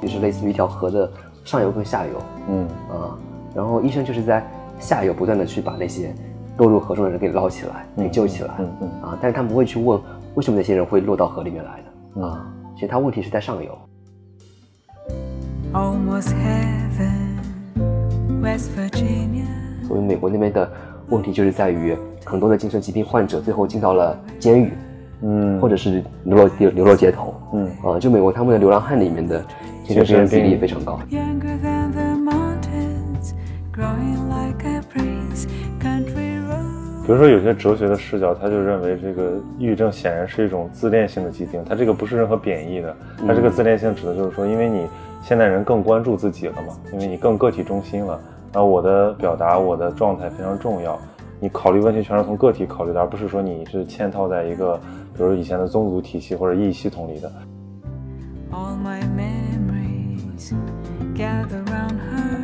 就是类似于一条河的上游跟下游，嗯。啊，然后医生就是在下游不断的去把那些落入河中的人给捞起来，给救起来，嗯嗯啊，但是他不会去问为什么那些人会落到河里面来的，嗯。啊，其实他问题是在上游。almost heaven, West Virginia. 所以美国那边的问题就是在于很多的精神疾病患者最后进到了监狱，嗯，或者是流落流流落街头，嗯。啊，就美国他们的流浪汉里面的精神病人比例非常高。比如说有些哲学的视角，他就认为这个抑郁症显然是一种自恋性的疾病，它这个不是任何贬义的，它这个自恋性指的就是说，因为你现代人更关注自己了嘛，因为你更个体中心了，然后我的表达、我的状态非常重要，你考虑问题全是从个体考虑的，而不是说你是嵌套在一个，比如以前的宗族体系或者意义系统里的。All my memories gather round her.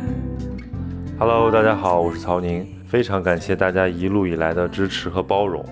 Hello，大家好，我是曹宁，非常感谢大家一路以来的支持和包容。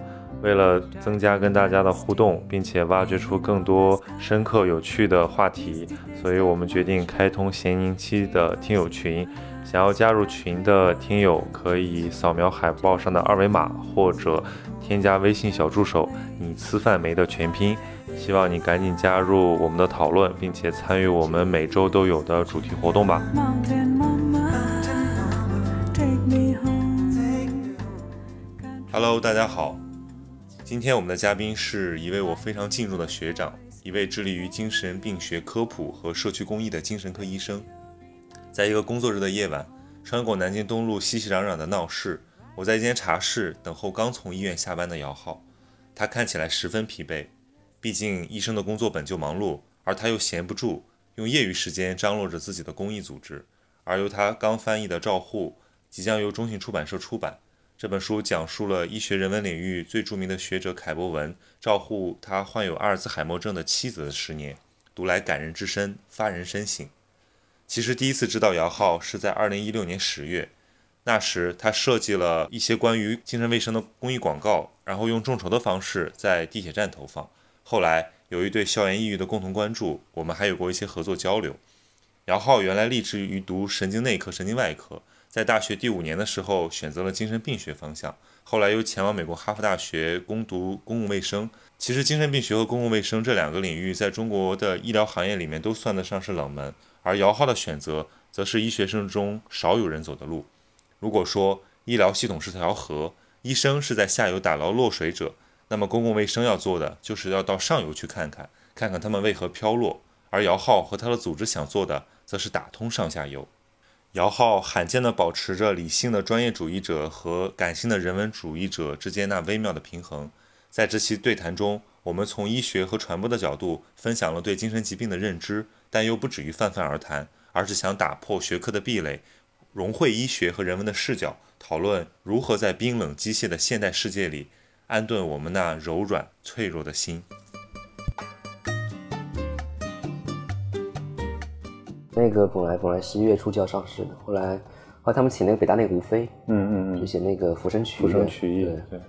为了增加跟大家的互动，并且挖掘出更多深刻有趣的话题，所以我们决定开通闲宁期的听友群。想要加入群的听友可以扫描海报上的二维码，或者添加微信小助手“你吃饭没”的全拼。希望你赶紧加入我们的讨论，并且参与我们每周都有的主题活动吧。Mountain mama, take me home. Hello，大家好。今天我们的嘉宾是一位我非常敬重的学长，一位致力于精神病学科普和社区公益的精神科医生。在一个工作日的夜晚，穿过南京东路熙熙攘攘的闹市，我在一间茶室等候刚从医院下班的姚浩。他看起来十分疲惫，毕竟医生的工作本就忙碌，而他又闲不住，用业余时间张罗着自己的公益组织。而由他刚翻译的《照护》即将由中信出版社出版。这本书讲述了医学人文领域最著名的学者凯博文照护他患有阿尔兹海默症的妻子的十年，读来感人至深，发人深省。其实第一次知道姚浩是在2016年十月，那时他设计了一些关于精神卫生的公益广告，然后用众筹的方式在地铁站投放。后来由于对校园抑郁的共同关注，我们还有过一些合作交流。姚浩原来立志于读神经内科、神经外科，在大学第五年的时候选择了精神病学方向，后来又前往美国哈佛大学攻读公共卫生。其实精神病学和公共卫生这两个领域在中国的医疗行业里面都算得上是冷门，而姚浩的选择则是医学生中少有人走的路。如果说医疗系统是条河，医生是在下游打捞落水者，那么公共卫生要做的就是要到上游去看看，看看他们为何飘落。而姚浩和他的组织想做的，则是打通上下游。姚浩罕见地保持着理性的专业主义者和感性的人文主义者之间那微妙的平衡。在这期对谈中，我们从医学和传播的角度分享了对精神疾病的认知，但又不止于泛泛而谈，而是想打破学科的壁垒，融汇医学和人文的视角，讨论如何在冰冷机械的现代世界里安顿我们那柔软脆弱的心。那个本来本来十一月初就要上市的，后来后来他们请那个北大那个吴飞，嗯嗯嗯就写那个《浮生曲》，浮生曲艺，对，对，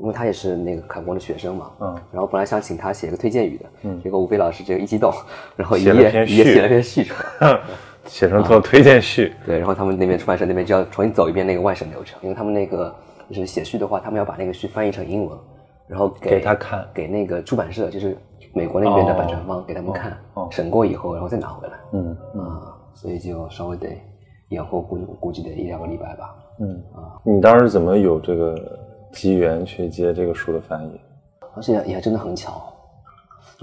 因为他也是那个凯博的学生嘛，嗯然后本来想请他写个推荐语的，嗯结果吴飞老师这个一激动，然后一页一页写了篇序出来，写成做推荐序。对，然后他们那边出版社那边就要重新走一遍那个外审流程，因为他们那个就是写序的话，他们要把那个序翻译成英文，然后给给他看给那个出版社，就是美国那边的版权方、给他们看，哦哦审过以后，然后再拿回来，嗯啊、所以就稍微得延后估估计得一两个礼拜吧。嗯啊，你当时怎么有这个机缘去接这个书的翻译？而且也真的很巧，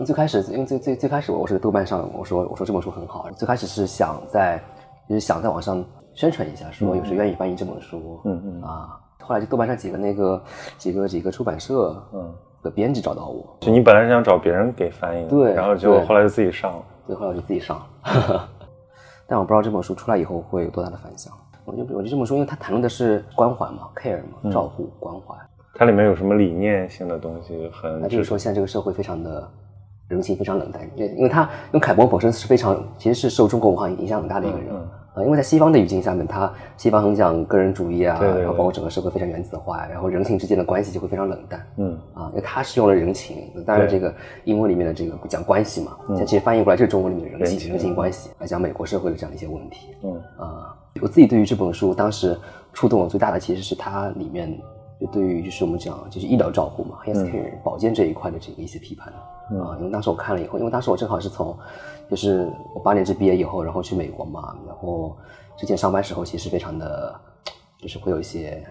最开始，因为最最最开始我我是豆瓣上我说我说这本书很好，最开始是想在就是想在网上宣传一下，说有谁愿意翻译这本书，嗯嗯啊，后来就豆瓣上几个那个几个几个出版社嗯，的编辑找到我，就你本来是想找别人给翻译的，对然后结果后来就自己上了。对后来我就自己上了，但我不知道这本书出来以后会有多大的反响。我就我就这么说，因为他谈论的是关怀嘛，care 嘛，照顾关怀，它里面有什么理念性的东西？很那就是说现在这个社会非常的人情非常冷淡，因为因为他因为凯博本身是非常其实是受中国文化影响很大的一个人。嗯啊，因为在西方的语境下面，他西方很讲个人主义啊，对对对然后包括整个社会非常原子化，然后人情之间的关系就会非常冷淡。嗯啊，因为他是用了人情，当然这个英文里面的这个讲关系嘛，其实翻译过来就是中文里面的人情人情关系来讲美国社会的这样的一些问题。嗯啊，我自己对于这本书当时触动我最大的其实是它里面就对于就是我们讲就是医疗照护嘛，health care、保健这一块的这个一些批判。啊，因为当时我看了以后，因为当时我正好是从就是我八年制毕业以后，然后去美国嘛，然后之前上班时候其实非常的，就是会有一些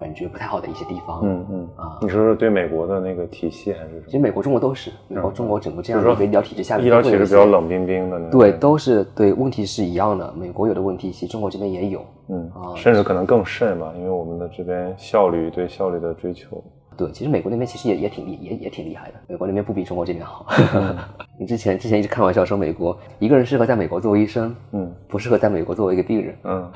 感觉不太好的一些地方。嗯嗯啊你说是对美国的那个体系还是什么？其实美国、中国都是，美国、中国整个这样的医疗体制下面，医疗体制比较冷冰冰的。对，都是对，问题是一样的。美国有的问题，其实中国这边也有。嗯啊，甚至可能更甚吧，因为我们的这边效率对效率的追求。对，其实美国那边其实也也挺厉也也挺厉害的，美国那边不比中国这边好。你之前之前一直开玩笑说美国一个人适合在美国作为医生，嗯不适合在美国作为一个病人。嗯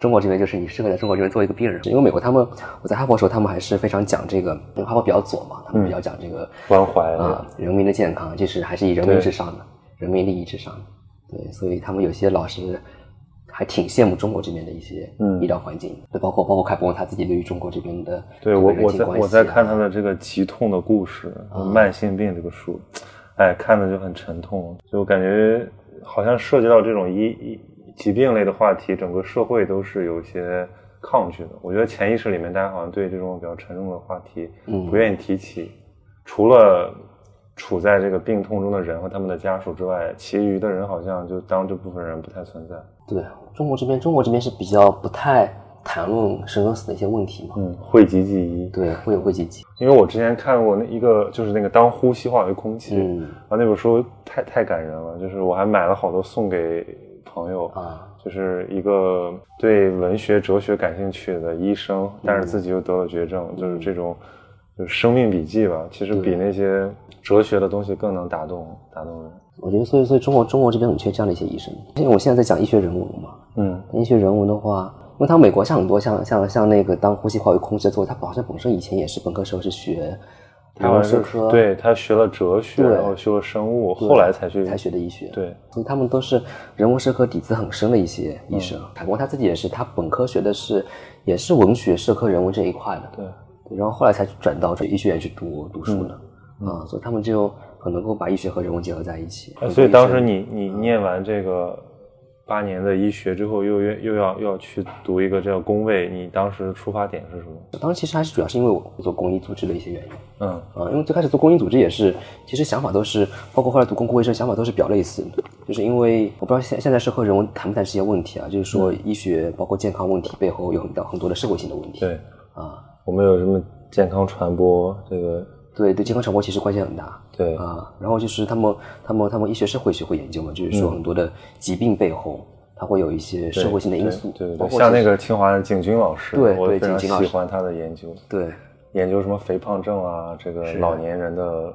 中国这边就是你适合在中国这边做一个病人，因为美国他们我在哈佛的时候，他们还是非常讲这个，因为哈佛比较左嘛，他们比较讲这个关怀啊、人民的健康，就是还是以人民至上的，人民利益至上的。对，所以他们有些老师还挺羡慕中国这边的一些嗯。医疗环境，对，包括包括凯博文他自己对于中国这边的对我我在我在看他啊的这个《急痛的故事》慢性病这个书，哎，看的就很沉痛，就感觉好像涉及到这种医医疾病类的话题，整个社会都是有一些抗拒的。我觉得潜意识里面大家好像对这种比较沉重的话题嗯。不愿意提起，除了处在这个病痛中的人和他们的家属之外，其余的人好像就当这部分人不太存在。对中国这边，中国这边是比较不太谈论生跟死的一些问题嘛，嗯，讳疾忌医。对，会有会积极，因为我之前看过那一个，就是那个当呼吸化为空气，嗯。啊，那本书太太感人了，就是我还买了好多送给朋友，啊，就是一个对文学、哲学感兴趣的医生，但是自己又得了绝症，就是这种就是生命笔记吧，其实比那些哲学的东西更能打动打动人。我觉得所以所以中国中国这边很缺这样的一些医生，因为我现在在讲医学人文嘛，嗯。医学人文的话，因为他美国像很多像像像那个当呼吸化为空气的作为，他好像本身以前也是本科时候是学人他好像是文社科，对他学了哲学，然后修了生物，后来才去才学的医学，对，所以他们都是人文社科底子很深的一些医生。嗯。海波他自己也是，他本科学的是也是文学、社科、人文这一块的，对，对然后后来才转到这医学院去读读书的，嗯。啊，所以他们就很能够把医学和人文结合在一起。呃所以当时你嗯你念完这个八年的医学之后，又又又要又要去读一个这个工位，你当时出发点是什么？当时其实还是主要是因为我做公益组织的一些原因。嗯啊，因为最开始做公益组织也是，其实想法都是，包括后来读公共卫生，想法都是比较类似的。就是因为我不知道现现在社会人文谈不谈这些问题啊，就是说医学包括健康问题背后有很多很多的社会性的问题。对，啊，我们有什么健康传播这个对对，健康传播其实关系很大。对啊，然后就是他们他们他们医学社会学会研究嘛，就是说很多的疾病背后，它会有一些社会性的因素，对对对，像那个清华的景军老师，对对我非常喜欢他的研究，对研究什么肥胖症啊，这个老年人的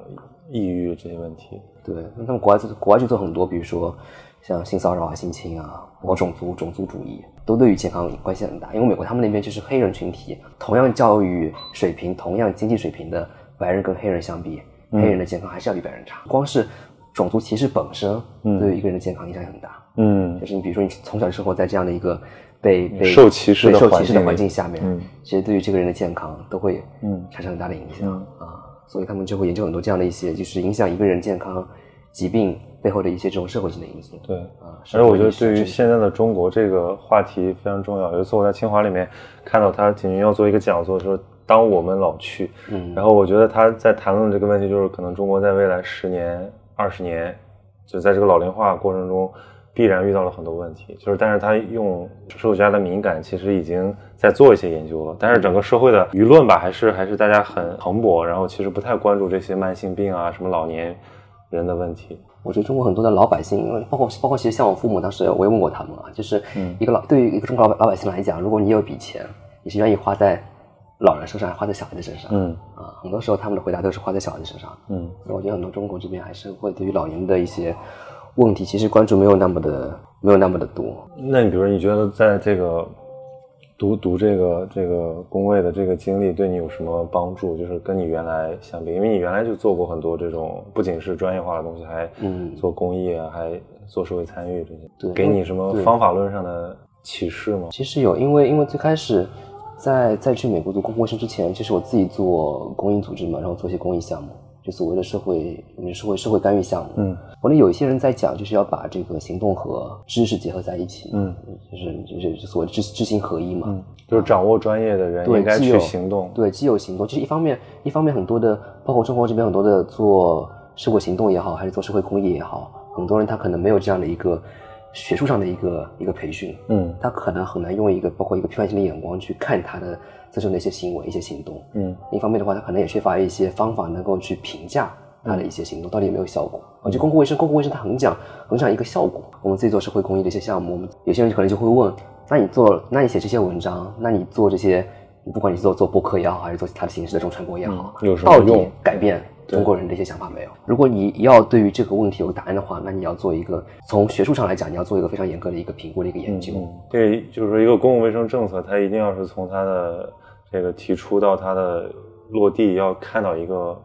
抑郁这些问题。对，那他们国外做国外就做很多，比如说像性骚扰啊、性侵啊，包括种族种族主义，都对于健康关系很大。因为美国他们那边就是黑人群体，同样教育水平、同样经济水平的白人跟黑人相比，黑人的健康还是要比白人差。光是种族歧视本身，对于一个人的健康影响也很大。嗯就是你比如说你从小生活在这样的一个被被受歧视的受歧视的环境下面，嗯其实对于这个人的健康都会嗯产生很大的影响、嗯啊，所以他们就会研究很多这样的一些就是影响一个人健康疾病背后的一些这种社会性的因素。对，啊，而且我觉得对于现在的中国这个话题非常重要。有一次我在清华里面看到他景军要做一个讲座，说当我们老去，嗯然后我觉得他在谈论这个问题，就是可能中国在未来十年、二十年，就在这个老龄化过程中，必然遇到了很多问题。就是，但是他用社会学家的敏感，其实已经在做一些研究了。但是整个社会的舆论吧，还是还是大家很蓬勃，然后其实不太关注这些慢性病啊、什么老年人的问题。我觉得中国很多的老百姓，因为包括包括其实像我父母当时我也问过他们啊，就是一个老、对于一个中国老百老百姓来讲，如果你有一笔钱，你是愿意花在老人身上，还花在小孩子身上？嗯啊，很多时候他们的回答都是花在小孩子身上。嗯所以我觉得很多中国这边还是会对于老年的一些问题，其实关注没有那么的没有那么的多。那你比如说，你觉得在这个读读这个这个工位的这个经历对你有什么帮助？就是跟你原来相比，因为你原来就做过很多这种不仅是专业化的东西，还嗯做公益啊，还做社会参与这些，对给你什么方法论上的启示吗？其实有，因为因为最开始在在去美国读公共卫生之前，其实我自己做公益组织嘛，然后做一些公益项目，就所谓的社会社会社会干预项目。嗯，国内有一些人在讲，就是要把这个行动和知识结合在一起。嗯，就是就是所谓知知行合一嘛。嗯，就是掌握专业的人对，应该去既有行动。对，既有行动，就是一方面，一方面很多的，包括中国这边很多的做社会行动也好，还是做社会公益也好，很多人他可能没有这样的一个学术上的一个一个培训，嗯他可能很难用一个包括一个批判性的眼光去看他的自身的一些行为、一些行动。嗯另一方面的话，他可能也缺乏一些方法能够去评价他的一些行动到底有没有效果。而且公共卫生，公共卫生它很讲很讲一个效果。我们自己做社会公益的一些项目，我们有些人可能就会问：那你做，那你写这些文章，那你做这些，不管你做做播客也好，还是做其他的形式的这种传播也好，嗯有什么到底用改变中国人的一些想法没有？如果你要对于这个问题有答案的话，那你要做一个从学术上来讲，你要做一个非常严格的一个评估的一个研究。对，就是说一个公共卫生政策，它一定要是从它的这个提出到它的落地，要看到一个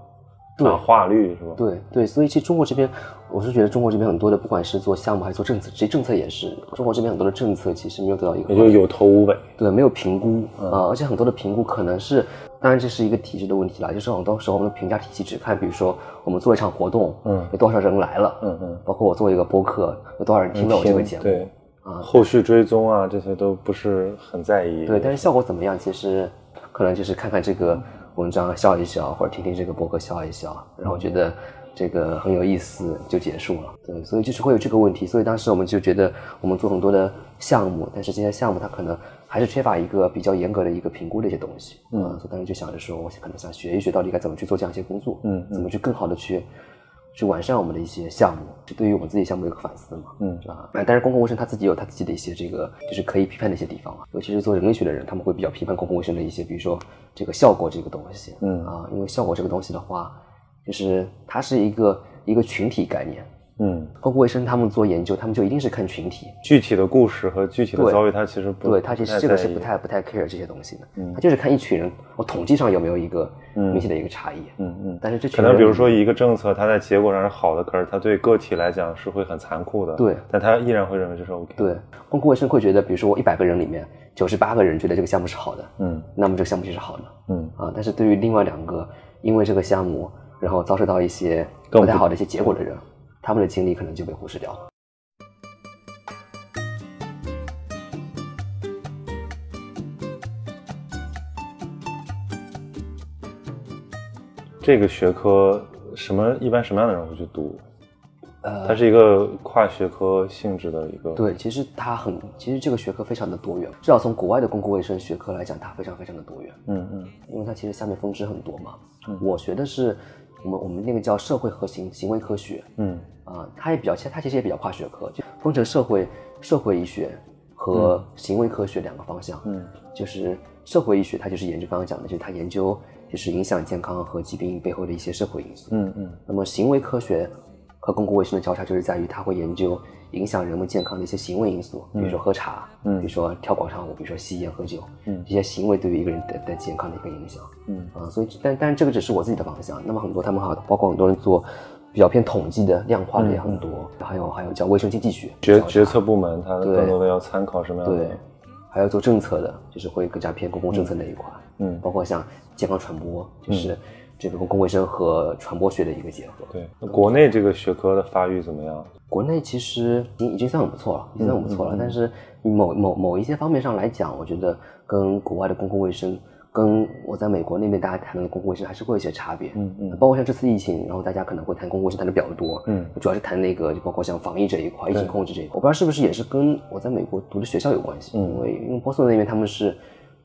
转化率，是吧？对对，所以其实中国这边，我是觉得中国这边很多的，不管是做项目还是做政策，其实政策也是中国这边很多的政策其实没有得到一个也就有头无尾。对没有评估啊、嗯而且很多的评估可能是，当然这是一个体制的问题啦，就是很多时候我们的评价体系只看，比如说我们做一场活动，嗯有多少人来了，嗯嗯，包括我做一个播客，有多少人听到我这个节目，对啊后续追踪啊，这些都不是很在意。对，但是效果怎么样？其实可能就是看看这个文章笑一笑，或者听听这个博客笑一笑，然后觉得这个很有意思就结束了。对，所以就是会有这个问题。所以当时我们就觉得我们做很多的项目，但是这些项目它可能还是缺乏一个比较严格的一个评估的一些东西。嗯，所以当时就想着说，我可能想学一学到底该怎么去做这样一些工作，嗯嗯怎么去更好的去。去完善我们的一些项目，是对于我们自己项目的一个反思嘛，嗯啊，但是公共卫生它自己有它自己的一些这个就是可以批判的一些地方啊，尤其是做人类学的人，他们会比较批判公共卫生的一些，比如说这个效果这个东西，嗯啊，因为效果这个东西的话，就是它是一个一个群体概念，嗯，公共卫生他们做研究，他们就一定是看群体，具体的故事和具体的遭遇，他其实不对他其实这个是不太不太 care 这些东西的，他就是看一群人，我统计上有没有一个明显的一个差异，嗯嗯。但是这群人可能比如说一个政策，它在结果上是好的，可是它对个体来讲是会很残酷的。对。但他依然会认为这是 OK。对，公共卫生会觉得，比如说我一百个人里面九十八个人觉得这个项目是好的，嗯。那么这个项目就是好的，嗯。啊，但是对于另外两个因为这个项目然后遭受到一些不太好的一些结果的人，他们的经历可能就被忽视掉了。这个学科什么一般什么样的人会去读？呃它是一个跨学科性质的一个。对，其实它很，其实这个学科非常的多元，至少从国外的公共卫生学科来讲，它非常非常的多元，嗯嗯因为它其实下面分支很多嘛。我学的是我们我们那个叫社会和行行为科学，嗯。啊，它也比较，其实它其实也比较跨学科，就分成社会社会医学和行为科学两个方向。嗯。就是社会医学，它就是研究刚刚讲的，就是它研究就是影响健康和疾病背后的一些社会因素。嗯嗯。那么行为科学和公共卫生的交叉就是在于它会研究影响人们健康的一些行为因素，比如说喝茶，嗯比如说跳广场舞，比如说吸烟喝酒，嗯这些行为对于一个人的的健康的一个影响。嗯啊，所以但但这个只是我自己的方向。那么很多他们好包括很多人做比较偏统计的、量化的也很多，还有还有叫卫生经济学决决策部门它对更多的要参考什么样的？对，还要做政策的，就是会更加偏公共政策那一块。嗯包括像健康传播，就是这个公共卫生和传播学的一个结合。对。那国内这个学科的发育怎么样？国内其实已经已经算很不错了，已经算很不错嗯了。但是某某某一些方面上来讲，我觉得跟国外的公共卫生，跟我在美国那边大家谈的公共卫生还是会有一些差别。嗯嗯包括像这次疫情，然后大家可能会谈公共卫生谈的比较多，嗯，主要是谈那个，就包括像防疫这一块、疫情控制这一块。我不知道是不是也是跟我在美国读的学校有关系，嗯因为因为波士顿那边他们是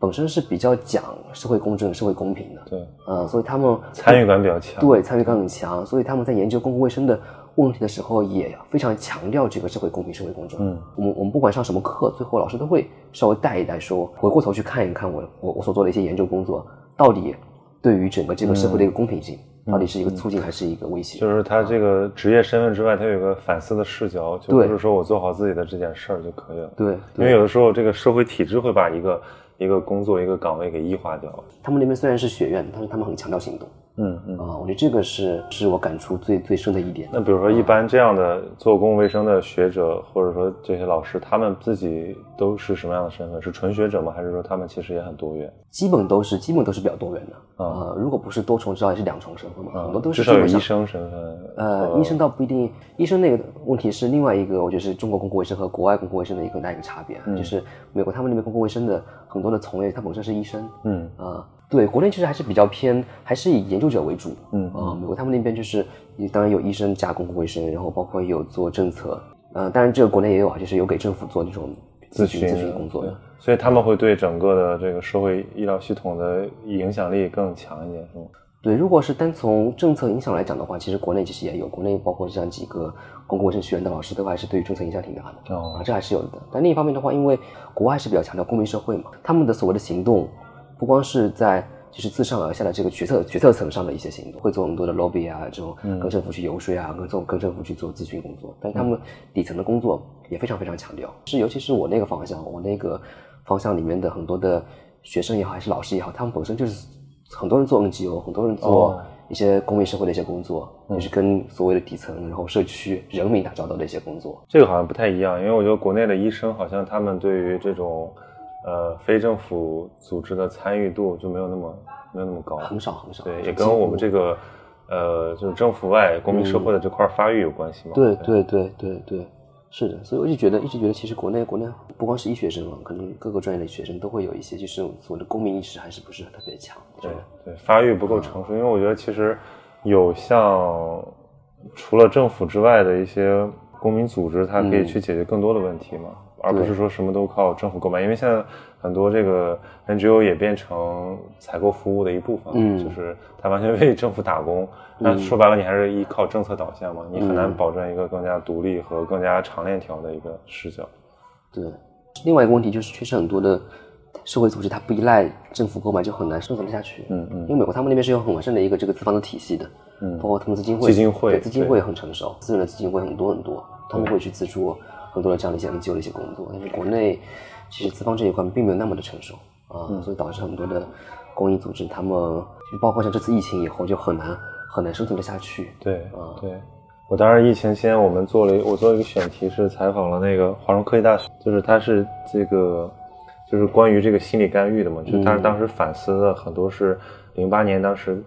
本身是比较讲社会公正、社会公平的，对，呃，所以他们参与感比较强。对参与感很强，所以他们在研究公共卫生的问题的时候，也非常强调这个社会公平、社会公正。嗯，我们我们不管上什么课，最后老师都会稍微带一带说，回过头去看一看我我我所做的一些研究工作，到底对于整个这个社会的一个公平性，到底是一个促进还是一个威胁？嗯就是他这个职业身份之外，他有一个反思的视角，就不是说我做好自己的这件事儿就可以了。对，因为有的时候这个社会体制会把一个一个工作一个岗位给异化掉了。他们那边虽然是学院，但是他们很强调行动嗯嗯。啊、我觉得这个是是我感触最最深的一点。那比如说，一般这样的做公共卫生的学者，或者说这些老师，他们自己都是什么样的身份？是纯学者吗？还是说他们其实也很多元？基本都是基本都是比较多元的啊呃，如果不是多重，至少也是两重身份嘛，很多都至少有医是基本上生身份。呃，医生倒不一定，医生那个问题是另外一个，我觉得是中国公共卫生和国外公共卫生的一个很大一个差别，嗯就是美国他们那边公共卫生的很多的从业，他本身是医生，嗯啊、对，国内其实还是比较偏，还是以研究者为主，嗯啊、美国他们那边就是，当然有医生加公共卫生，然后包括有做政策，呃，当然这个国内也有啊，就是有给政府做那种咨询咨询工作的，所以他们会对整个的这个社会医疗系统的影响力更强一点，是吗？对，如果是单从政策影响来讲的话，其实国内其实也有，国内包括像几个公共卫生学院的老师，都还是对于政策影响挺大的。哦啊，这还是有的。但另一方面的话，因为国外是比较强调公民社会嘛，他们的所谓的行动，不光是在就是自上而下的这个决策决策层上的一些行动，会做很多的 lobby 啊，这种跟政府去游说啊，跟做跟政府去做咨询工作。但是他们底层的工作也非常非常强调，是尤其是我那个方向，我那个方向里面的很多的学生也好，还是老师也好，他们本身就是很多人做 NGO，很多人做哦。一些公益社会的一些工作，就是跟所谓的底层，然后社区人民打交道的一些工作。这个好像不太一样，因为我觉得国内的医生好像他们对于这种呃非政府组织的参与度就没有那么没有那么高，很少很少。对，也跟我们这个呃就是政府外公民社会的这块发育有关系嘛。对对对对对，是的，所以我就觉得，一直觉得，其实国内国内不光是医学生嘛，可能各个专业的学生都会有一些，就是所谓的公民意识还是不是特别强。对对，发育不够成熟，因为我觉得其实有像除了政府之外的一些公民组织，它可以去解决更多的问题嘛，而不是说什么都靠政府购买。因为现在很多这个 NGO 也变成采购服务的一部分，嗯就是它完全为政府打工。那说白了，你还是依靠政策导向嘛，你很难保证一个更加独立和更加长链条的一个视角。对。另外一个问题就是，确实很多的社会组织它不依赖政府购买，就很难生存得下去。嗯嗯因为美国他们那边是有很完善的一个这个资方的体系的，嗯包括他们基金会，基金会对资金对会很成熟，私人的基金会很多很多，他们会去资助很多的这样的一些 NGO 的一些工作。但是国内其实资方这一块并没有那么的成熟啊，嗯所以导致很多的公益组织他们就包括像这次疫情以后就很难很难生存的下去。对啊对，我当时疫情期间，我们做了一我做了一个选题，是采访了那个华中科技大学，就是他是这个就是关于这个心理干预的嘛，就但是当时反思的很多是零八年当时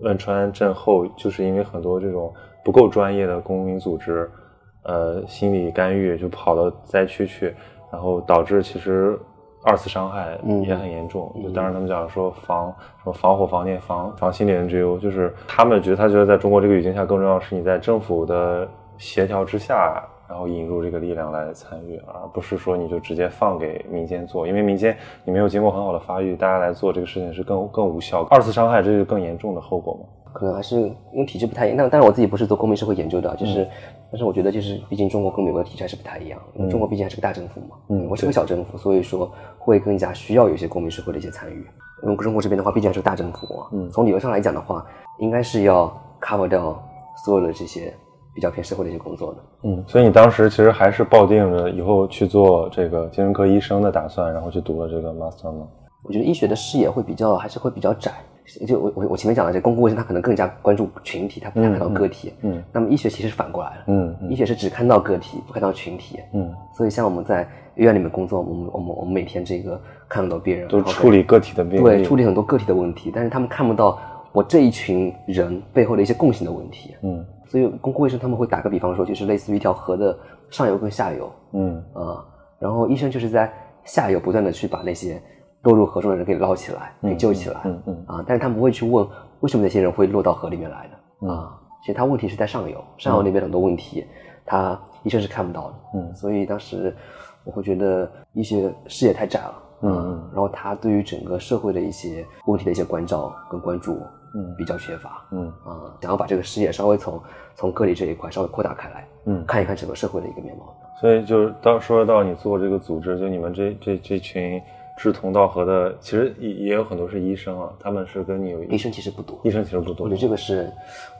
汶川震后，就是因为很多这种不够专业的公民组织，呃，心理干预就跑到灾区去，然后导致其实二次伤害嗯也很严重。就当时他们讲说防什么防火、防电、防防心理 NGO，就是他们觉得他觉得在中国这个语境下，更重要的是你在政府的协调之下，然后引入这个力量来参与，而不是说你就直接放给民间做，因为民间你没有经过很好的发育，大家来做这个事情是更更无效。二次伤害这是更严重的后果嘛？可能还是因为体制不太一样。但但是我自己不是做公民社会研究的，就是，但是我觉得就是，毕竟中国跟美国的体制还是不太一样。中国毕竟还是个大政府嘛，嗯我是个小政府，所以说会更加需要有一些公民社会的一些参与。因为中国这边的话，毕竟还是个大政府嘛，嗯从理论上来讲的话，应该是要 cover 掉所有的这些比较偏社会的一些工作的。嗯，所以你当时其实还是抱定了以后去做这个精神科医生的打算，然后去读了这个 master 吗？我觉得医学的视野会比较还是会比较窄。就我我我前面讲的，这公共卫生它可能更加关注群体，它不太看到个体。嗯那么医学其实是反过来了。嗯嗯医学是只看到个体，不看到群体。嗯，所以像我们在医院里面工作，我们我们我们每天这个看很多病人，都处理个体的病例，对处理很多个体的问题，但是他们看不到我这一群人背后的一些共性的问题。嗯所以公共卫生他们会打个比方说，就是类似于一条河的上游跟下游嗯啊、然后医生就是在下游不断的去把那些落入河中的人给捞起来，给救起来。嗯嗯啊，但是他们不会去问为什么那些人会落到河里面来的嗯啊。其实他问题是在上游，上游那边很多问题，他医生是看不到的。嗯所以当时我会觉得医学视野太窄了。嗯啊嗯然后他对于整个社会的一些问题的一些关照跟关注，嗯比较缺乏。嗯啊，想要把这个视野稍微从从个体这一块稍微扩大开来，嗯看一看整个社会的一个面貌。所以就是到说到你做这个组织，就你们这这这群志同道合的，其实也也有很多是医生啊，他们是跟你有医生其实不多，医生其实不多我觉得，这个是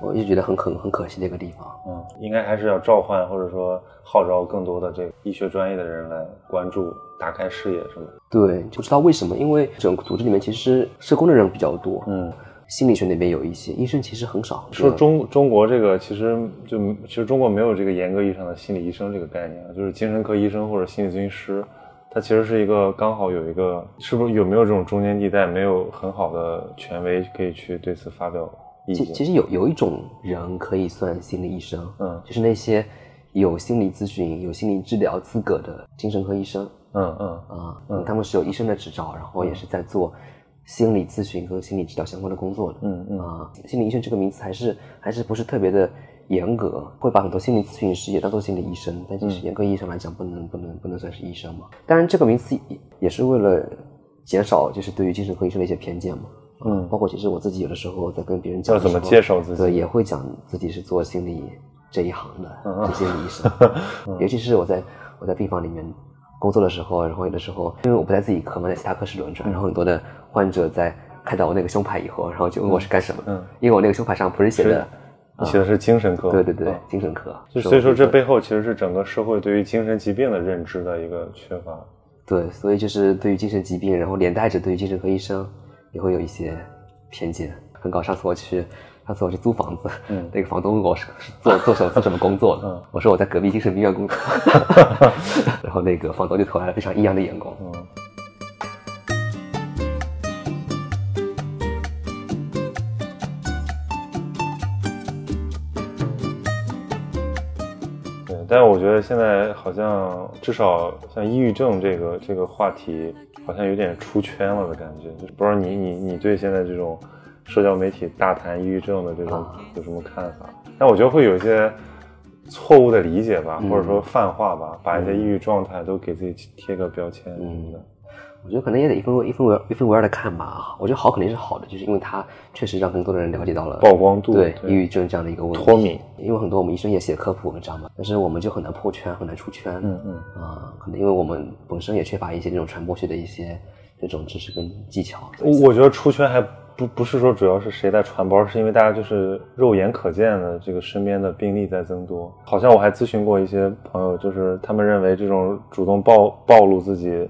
我一直觉得很可很可惜的一个地方。嗯，应该还是要召唤或者说号召更多的这个医学专业的人来关注，打开视野，是吗？对，不知道为什么，因为整个组织里面其实社工的人比较多，嗯，心理学那边有一些，医生其实很少。说中中国这个其实就其实中国没有这个严格意义上的心理医生这个概念啊，就是精神科医生或者心理咨询师，他其实是一个刚好有一个是不是有没有这种中间地带，没有很好的权威可以去对此发表意见。其其实有有一种人可以算心理医生，嗯就是那些有心理咨询、有心理治疗资格的精神科医生嗯嗯啊，嗯他们是有医生的执照，然后也是在做心理咨询跟心理治疗相关的工作的。嗯嗯啊，心理医生这个名词还是还是不是特别的严格，会把很多心理咨询师也当做心理医生，但其实严格意义上来讲，不能不能不能算是医生嘛。当然，这个名词也也是为了减少就是对于精神科医生的一些偏见嘛。嗯包括其实我自己有的时候在跟别人讲要怎么的时候接受自己对，也会讲自己是做心理这一行的，嗯是心理医生。尤其是我在我在病房里面工作的时候，然后有的时候因为我不在自己科嘛，在其他科室轮转，然后很多的患者在看到我那个胸牌以后，然后就问我是干什么的，嗯因为我那个胸牌上不是写的，你写的是精神科，对对对嗯，精神科，就所以说，这背后其实是整个社会对于精神疾病的认知的一个缺乏。对，所以就是对于精神疾病，然后连带着对于精神科医生也会有一些偏见。很搞，上次我去，上次我去租房子，嗯 那个房东问我是是做做什么做什么工作的，嗯我说我在隔壁精神病院工作，然后那个房东就投来了非常异样的眼光。嗯，但是我觉得现在好像至少像抑郁症这个这个话题，好像有点出圈了的感觉。就是不知道你你你对现在这种社交媒体大谈抑郁症的这种啊有什么看法？但我觉得会有一些错误的理解吧，嗯或者说泛化吧，把一些抑郁状态都给自己贴个标签什么的。我觉得可能也得一分为一分为一分为二的看吧。我觉得好肯定是好的，就是因为它确实让更多的人了解到了曝光度对对抑郁症这样的一个问题。脱敏，因为很多我们医生也写科普文章嘛，但是我们就很难破圈，很难出圈。嗯嗯啊、可能因为我们本身也缺乏一些这种传播学的一些这种知识跟技巧。我我觉得出圈还不不是说主要是谁在传播，是因为大家就是肉眼可见的这个身边的病例在增多。好像我还咨询过一些朋友，就是他们认为这种主动暴暴露自己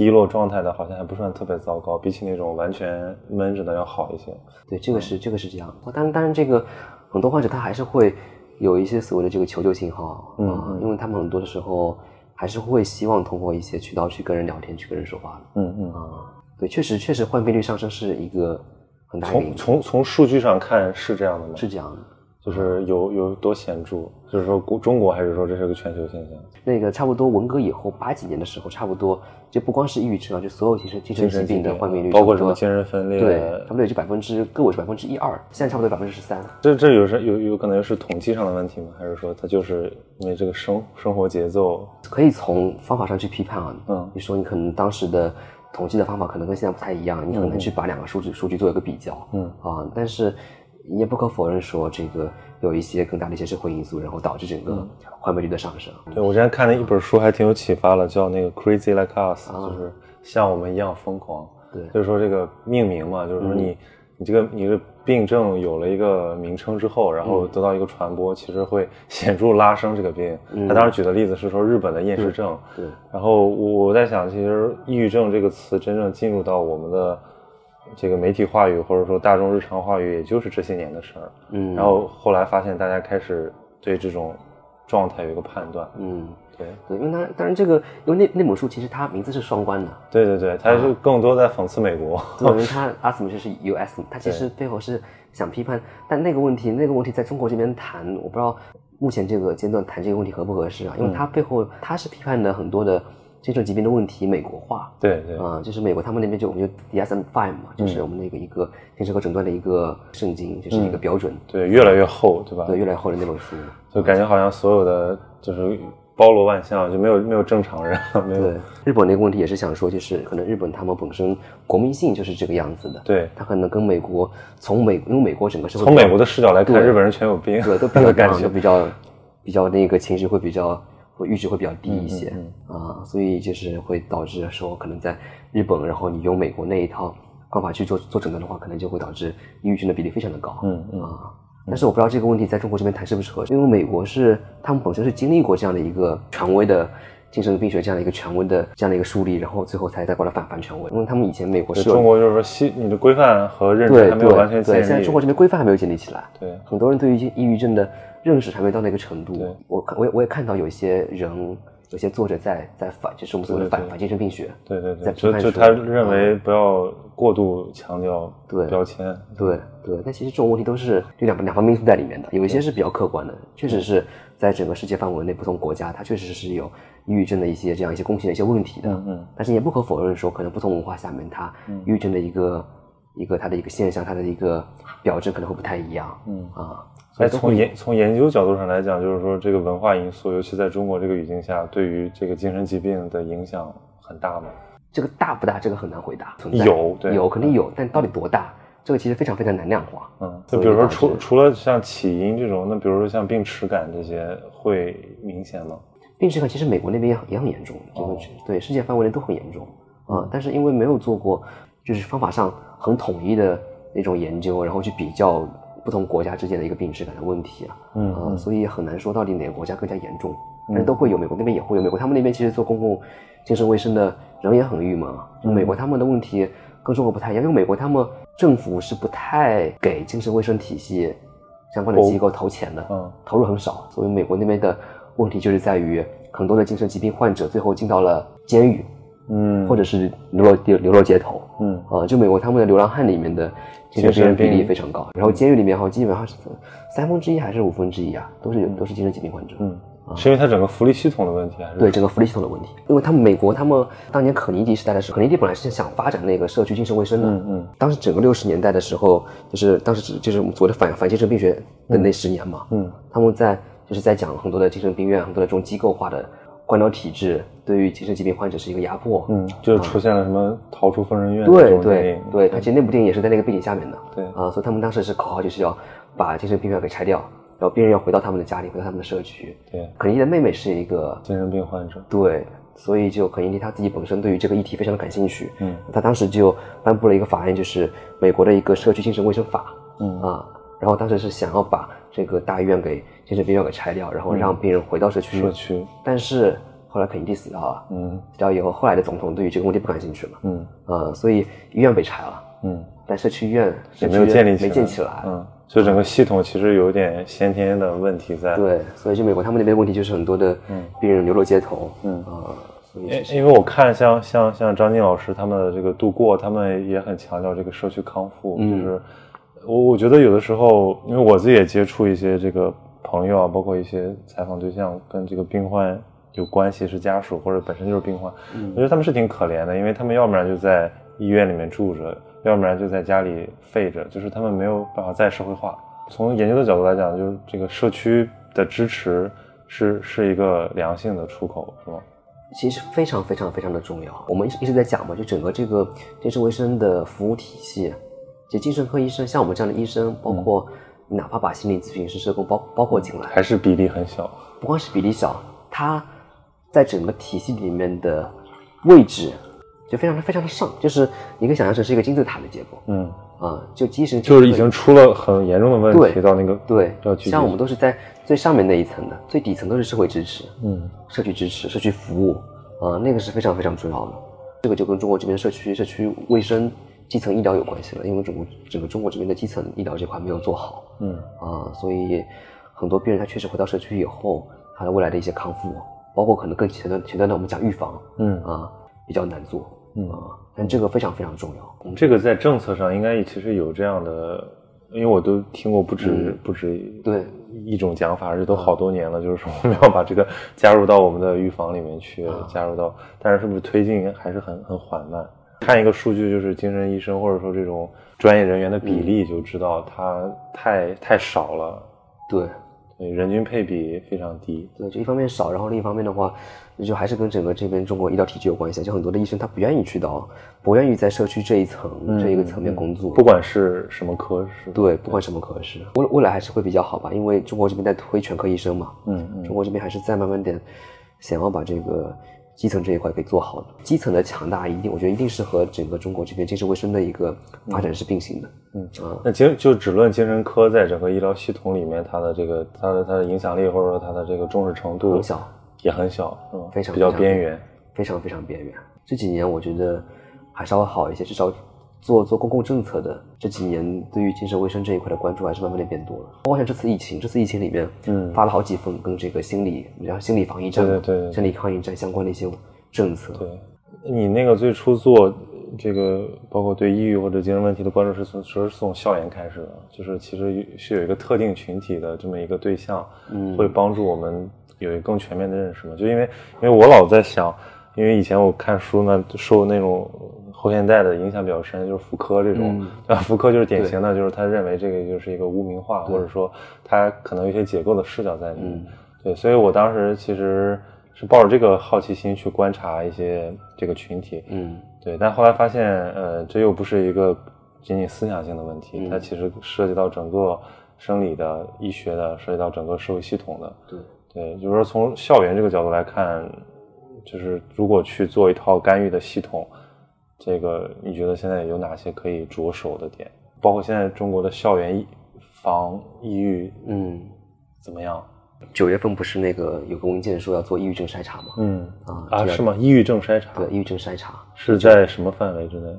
低落状态的，好像还不算特别糟糕，比起那种完全闷着的要好一些。对，这个是这个是这样。当然，当然，这个很多患者他还是会有一些所谓的这个求救信号，嗯因为他们很多的时候还是会希望通过一些渠道去跟人聊天，去跟人说话的。嗯嗯。啊，对，确实确实患病率上升是一个很大的从从从数据上看是这样的吗？是这样的。就是有有多显著？就是说国中国还是说这是个全球现象？那个差不多文革以后八几年的时候，差不多就不光是抑郁症啊，就所有精神精神疾病的患病率，包括什么精神分裂，对，差不多也就百分之个位是百分之一二，现在差不多百分之十三。这这有是有有可能是统计上的问题吗？还是说它就是因为这个生生活节奏？可以从方法上去批判啊。嗯你说你可能当时的统计的方法可能跟现在不太一样，你很难去把两个数据数据做一个比较。嗯啊，但是你也不可否认说这个有一些更大的一些社会因素，然后导致整嗯个患病率的上升。对我之前看了一本书还挺有启发了，叫那个 Crazy Like Us，、啊就是像我们一样疯狂。对就是说这个命名嘛，就是说你、你这个你的病症有了一个名称之后，然后得到一个传播，其实会 显著拉升这个病。他当时举的例子是说日本的厌食症，对，然后我我在想，其实抑郁症这个词真正进入到我们的这个媒体话语或者说大众日常话语，也就是这些年的事儿。嗯，然后后来发现大家开始对这种状态有一个判断。嗯，对对，因为它当然这个，因为那那本书其实它名字是双关的，对对对，它是更多在讽刺美国。对，因为 它 asthma 就是 US，它其实背后是想批判，但那个问题那个问题在中国这边谈，我不知道目前这个阶段谈这个问题合不合适啊？因为它背后它是批判的很多的精神疾病的问题美国化。对对，啊、就是美国他们那边就我们就 DSM-5 嘛，嗯就是我们那个一个精神科诊断的一个圣经，就是一个标准，对，越来越厚，对吧？对，越来越厚的那本书。就感觉好像所有的就是包罗万象，就没有没有正常人，没有对，日本那个问题也是想说，就是可能日本他们本身国民性就是这个样子的，对。他可能跟美国从美，因为美国整个社会从美国的视角来看，日本人全有病，对 都比较的感觉都。比较比较那个情绪会比较会阈值会比较低一些嗯啊、所以就是会导致说可能在日本，然后你用美国那一套方法去做做诊断的话，可能就会导致抑郁症的比例非常的高。嗯嗯啊。但是我不知道这个问题在中国这边谈适不适合，因为美国是他们本身是经历过这样的一个权威的精神病学这样的一个权威的这样的一个树立，然后最后才再过来反反权威。因为他们以前美国是中国就是说西你的规范和认知还没有完全建立。对，现在中国这边规范还没有建立起来，对很多人对于抑郁症的认识还没到那个程度。我看我也我也看到有一些人，有些作者在在反，就是我们所谓的反反精神病学。对对对，就就他认为不要过度强调对标签。对对，但其实这种问题都是有两两方面因素在里面的，有一些是比较客观的，确实是在整个世界范围内不同国家，它确实是有抑郁症的一些这样一些共性的一些问题的。嗯嗯但是也不可否认说，可能不同文化下面，它抑郁症的一个一个它的一个现象，它的一个表征可能会不太一样。嗯啊，所哎，以从研从研究角度上来讲，就是说这个文化因素，尤其在中国这个语境下，对于这个精神疾病的影响很大吗？这个大不大，这个很难回答。存在有对有肯定有，但到底多大，这个其实非常非常难量化。嗯，就比如说除除了像起因这种，那比如说像病耻感这些会明显吗？病耻感其实美国那边也很也很严重，这个哦对世界范围内都很严重啊、但是因为没有做过就是方法上很统一的那种研究，然后去比较不同国家之间的一个病耻感的问题啊，嗯啊、所以很难说到底哪个国家更加严重，但是都会有，美国那边也会有，美国他们那边其实做公共精神卫生的人也很郁闷啊，美国他们的问题跟中国不太一样，因为美国他们政府是不太给精神卫生体系相关的机构投钱的，嗯投入很少，所以美国那边的问题就是在于很多的精神疾病患者最后进到了监狱，嗯，或者是流落流流落街头。嗯。啊、就美国他们的流浪汉里面的精神病人比例非常高，然后监狱里面好像基本上是三分之一还是五分之一啊，都是都是精神疾病患者。嗯，是因为它整个福利系统的问题，还是？对整个福利系统的问题，因为他们美国他们当年肯尼迪时代的时候，肯尼迪本来是想发展那个社区精神卫生的，嗯嗯。当时整个六十年代的时候，就是当时就是我们所谓的反反精神病学的那十年嘛，嗯。他们在就是在讲很多的精神病院，很多的这种机构化的官僚体制对于精神疾病患者是一个压迫，嗯，就出现了什么逃出疯人院这对对影，对，他其实那部电影也是在那个背景下面的，对。啊、所以他们当时是口号就是要把精神病院给拆掉，然后病人要回到他们的家里，回到他们的社区。对。肯尼迪的妹妹是一个精神病患者，对，所以就肯尼迪他自己本身对于这个议题非常的感兴趣，嗯，他当时就颁布了一个法案，就是美国的一个社区精神卫生法，嗯。啊，然后当时是想要把这个大医院给精神病院给拆掉，然后让病人回到社区，社区，但是后来肯尼迪死掉了，嗯。死掉以后，后来的总统对于这个问题不感兴趣嘛，嗯。啊，所以医院被拆了，嗯，但社区医院也没有建立起来，没建起来，嗯，就整个系统其实有点先天的问题在，对，所以就美国他们那边问题就是很多的病人流落街头，嗯。啊，因因为我看像像像张静老师他们的这个度过，他们也很强调这个社区康复，嗯。就是我我觉得有的时候，因为我自己也接触一些这个朋友啊，包括一些采访对象跟这个病患有关系是家属或者本身就是病患，我觉得他们是挺可怜的，因为他们要不然就在医院里面住着，要不然就在家里废着，就是他们没有办法再社会化。从研究的角度来讲，就是这个社区的支持是是一个良性的出口，是吗？其实非常非常非常的重要。我们一直一直在讲嘛，就整个这个精神卫生的服务体系，就精神科医生，像我们这样的医生，包括你哪怕把心理咨询师、社工包包括进来，还是比例很小。不光是比例小，他在整个体系里面的位置就非常的非常的上，就是你可以想象成是一个金字塔的结构嗯，啊，就精神就是已经出了很严重的问题对到那个对要，去像我们都是在最上面那一层的，最底层都是社会支持，嗯社区支持、社区服务，啊、那个是非常非常重要的。这个就跟中国这边社区社区卫生、基层医疗有关系了，因为整个整个中国这边的基层医疗这块没有做好嗯啊、所以很多病人他确实回到社区以后，他的未来的一些康复，包括可能更前端前端的我们讲预防嗯啊、比较难做，嗯啊、但这个非常非常重要。嗯这个在政策上应该其实有这样的，因为我都听过不止、嗯不止对一种讲法，而且都好多年了，就是说我们要把这个加入到我们的预防里面去，啊加入到，但是是不是推进还是很很缓慢？看一个数据，就是精神医生或者说这种专业人员的比嗯例，就知道它太太少了，对。对，人均配比非常低。对，就一方面少，然后另一方面的话，那就还是跟整个这边中国医疗体制有关系。就很多的医生他不愿意去到，不愿意在社区这一层、这一个层面工作，嗯不管是什么科室，对，不管什么科室，未未来还是会比较好吧，因为中国这边在推全科医生嘛，嗯嗯。中国这边还是在慢慢点想要把这个基层这一块给做好的。基层的强大，一定我觉得一定是和整个中国这边精神卫生的一个发展是并行的。嗯啊，那其实就只论精神科在整个医疗系统里面，它的这个它的它的影响力或者说它的这个重视程度很小，也很小，是吧？非常比较边缘。非常非常边缘。这几年我觉得还稍微好一些，至少做做公共政策的这几年，对于精神卫生这一块的关注还是慢慢的变多了。包括像这次疫情，这次疫情里面，嗯发了好几份跟这个心理，然后心理防疫战，对对对对心理抗疫战相关的一些政策。对，你那个最初做这个，包括对抑郁或者精神问题的关注，是从是从校园开始的，就是其实是有一个特定群体的这么一个对象，嗯会帮助我们有一个更全面的认识嘛。就因为因为我老在想，因为以前我看书呢，受那种后现代的影响比较深，就是福柯这种，嗯。对吧？福柯就是典型的，就是他认为这个就是一个污名化，或者说他可能有一些解构的视角在里面。嗯。对，所以我当时其实是抱着这个好奇心去观察一些这个群体，嗯。对，但后来发现，呃，这又不是一个仅仅思想性的问题，嗯。它其实涉及到整个生理的、医学的，涉及到整个社会系统的。对，对，就是说从校园这个角度来看，就是如果去做一套干预的系统，这个你觉得现在有哪些可以着手的点？包括现在中国的校园防抑郁嗯，怎么样？九月份不是那个有个文件说要做抑郁症筛查吗？嗯啊啊，是吗？抑郁症筛查对，抑郁症筛查，是在什么范围之内？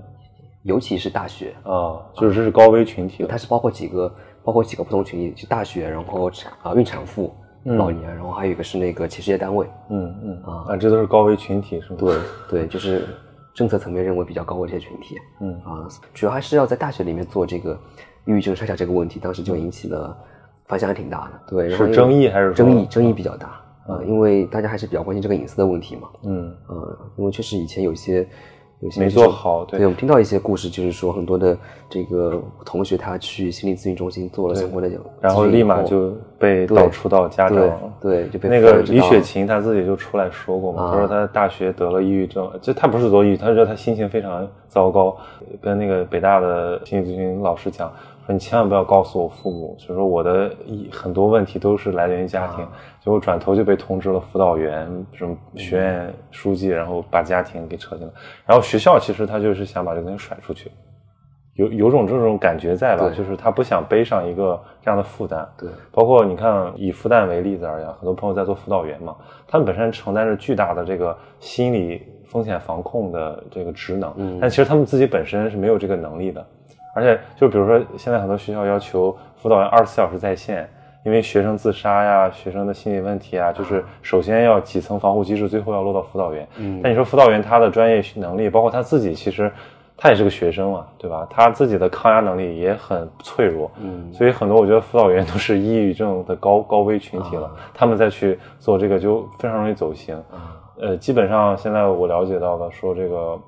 尤其是大学，啊，就是这是高危群体了它是包括几个，包括几个不同群体，就大学，然后产啊孕产妇、老年，然后还有一个是那个企事业单位。嗯嗯啊啊，这都是高危群体是吗？对对，就是政策层面认为比较高危的一些群体。嗯啊，主要还是要在大学里面做这个抑郁症筛查这个问题，当时就引起了反响还挺大的。对，然后是争议还是说争议？争议比较大啊，因为大家还是比较关心这个隐私的问题嘛。嗯呃，因为确实以前有些有些没做好对对，我们听到一些故事，就是说很多的这个同学他去心理咨询中心做了相关的然后立马就被导出到家长对了。对就被那个李雪琴她自己就出来说过嘛，啊她说她大学得了抑郁症，就她不是得抑郁，她说她心情非常糟糕，跟那个北大的心理咨询老师讲，说你千万不要告诉我父母，就说我的一很多问题都是来源于家庭，结果转头就被通知了辅导员、什么学院书记，然后把家庭给扯进来，然后学校其实他就是想把这个东西甩出去。有有种这种感觉在吧？就是他不想背上一个这样的负担，对包括你看，以复旦为例子而言，很多朋友在做辅导员嘛，他们本身承担着巨大的这个心理风险防控的这个职能，嗯但其实他们自己本身是没有这个能力的。而且，就比如说，现在很多学校要求辅导员二十四小时在线，因为学生自杀呀、学生的心理问题啊，就是首先要几层防护机制，最后要落到辅导员。嗯但你说辅导员他的专业能力，包括他自己，其实他也是个学生嘛，对吧？他自己的抗压能力也很脆弱。嗯所以很多我觉得辅导员都是抑郁症的高高危群体了，啊他们再去做这个就非常容易走形。啊呃，基本上现在我了解到的说这个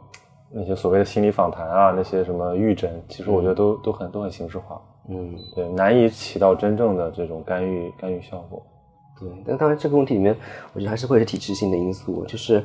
那些所谓的心理访谈啊，那些什么预诊，其实我觉得都、都很都很形式化，嗯。对，难以起到真正的这种干预干预效果。对，但当然这个问题里面，我觉得还是会有体制性的因素，就是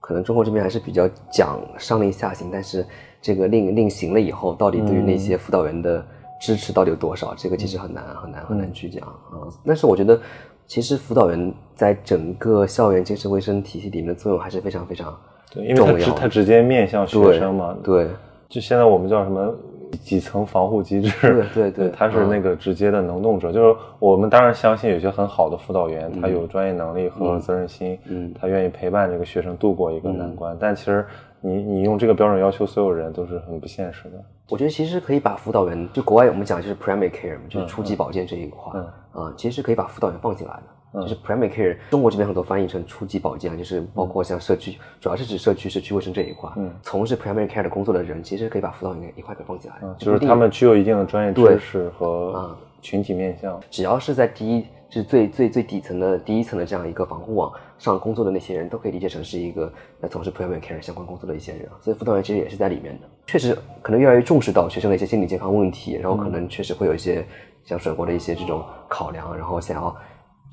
可能中国这边还是比较讲上令下行，但是这个令令行了以后，到底对于那些辅导员的支持到底有多少，这个其实很难很难很难去讲啊。但是我觉得，其实辅导员在整个校园精神卫生体系里面的作用还是非常非常对，因为他直他直接面向学生嘛，对就现在我们叫什么几层防护机制，对对对他是嗯那个直接的能动者。就是我们当然相信有些很好的辅导员，他有专业能力和责任心，嗯他愿意陪伴这个学生度过一个难关。但其实你你用这个标准要求所有人都是很不现实的。我觉得其实可以把辅导员，就国外我们讲就是 primary care 嘛，就是初级保健这一块，嗯啊、其实是可以把辅导员放进来的。就是 primary care，中国这边很多翻译成初级保健啊，就是包括像社区，主要是指社区社区卫生这一块。嗯从事 primary care 的工作的人，其实可以把辅导员一块给放进来。嗯，就是他们具有一定的专业知识和啊群体面向。只要是在第一，就是最最最底层的第一层的这样一个防护网上工作的那些人，都可以理解成是一个在从事 primary care 相关工作的一些人啊。所以辅导员其实也是在里面的。确实，可能越来越重视到学生的一些心理健康问题，然后可能确实会有一些像甩锅的一些这种考量，然后想要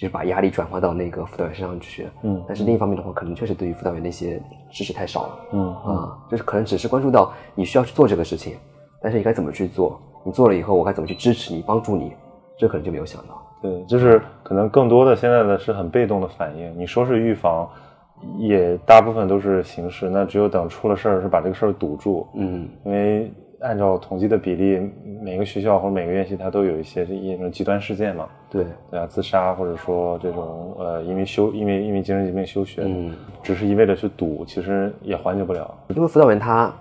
就是把压力转化到那个辅导员身上去。嗯但是另一方面的话，可能确实对于辅导员的一些知识太少了。嗯啊，就是可能只是关注到你需要去做这个事情，但是你该怎么去做，你做了以后我该怎么去支持你、帮助你，这可能就没有想到。对，就是可能更多的现在的是很被动的反应。你说是预防，也大部分都是形式，那只有等出了事儿是把这个事儿堵住，嗯因为按照统计的比例，每个学校或者每个院系它都有一些这一种极端事件嘛，对，对啊，自杀或者说这种呃因为休因为因为精神疾病休学，嗯只是一味的去堵，其实也缓解不了。因为辅导员他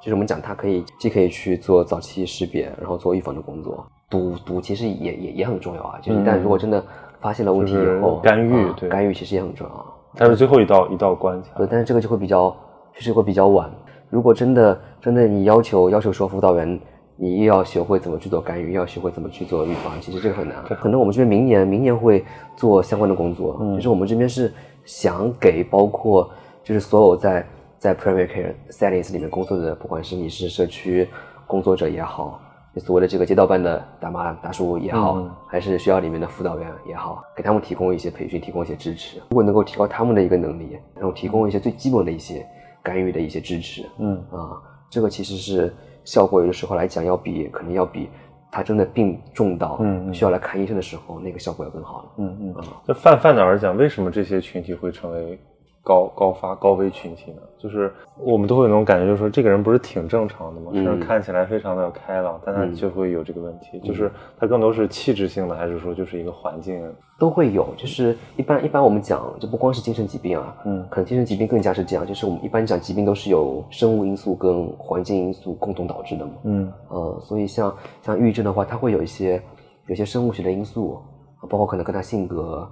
就是我们讲，他可以既可以去做早期识别，然后做预防的工作。堵堵其实也也也很重要啊，就是但如果真的发现了问题就是以后，干预啊对干预其实也很重要啊。它是最后一道一道关卡。对，但是这个就会比较，确实会比较晚。如果真的真的你要求要求说辅导员，你又要学会怎么去做干预，又要学会怎么去做预防，其实这个很难。可能我们这边明年明年会做相关的工作，就是我们这边是想给包括就是所有在在 primary care settings 里面工作的，不管是你是社区工作者也好，所谓的这个街道办的大妈大叔也好，嗯还是学校里面的辅导员也好，给他们提供一些培训，提供一些支持。如果能够提高他们的一个能力，然后提供一些最基本的一些干预的一些支持，嗯。啊，这个其实是效果有的时候来讲要比可能要比他真的病重到需要来看医生的时候，那个效果要更好了。嗯嗯。啊，就泛泛的而讲，为什么这些群体会成为高高发高危群体呢？就是我们都会有那种感觉，就是说这个人不是挺正常的吗？嗯虽然看起来非常的开朗，但他嗯就会有这个问题，就是他更多是气质性的，还是说就是一个环境？都会有，就是一般一般我们讲，就不光是精神疾病啊，嗯可能精神疾病更加是这样，就是我们一般讲疾病都是有生物因素跟环境因素共同导致的嘛。嗯呃，所以像像抑郁症的话，它会有一些有些生物学的因素，包括可能跟他性格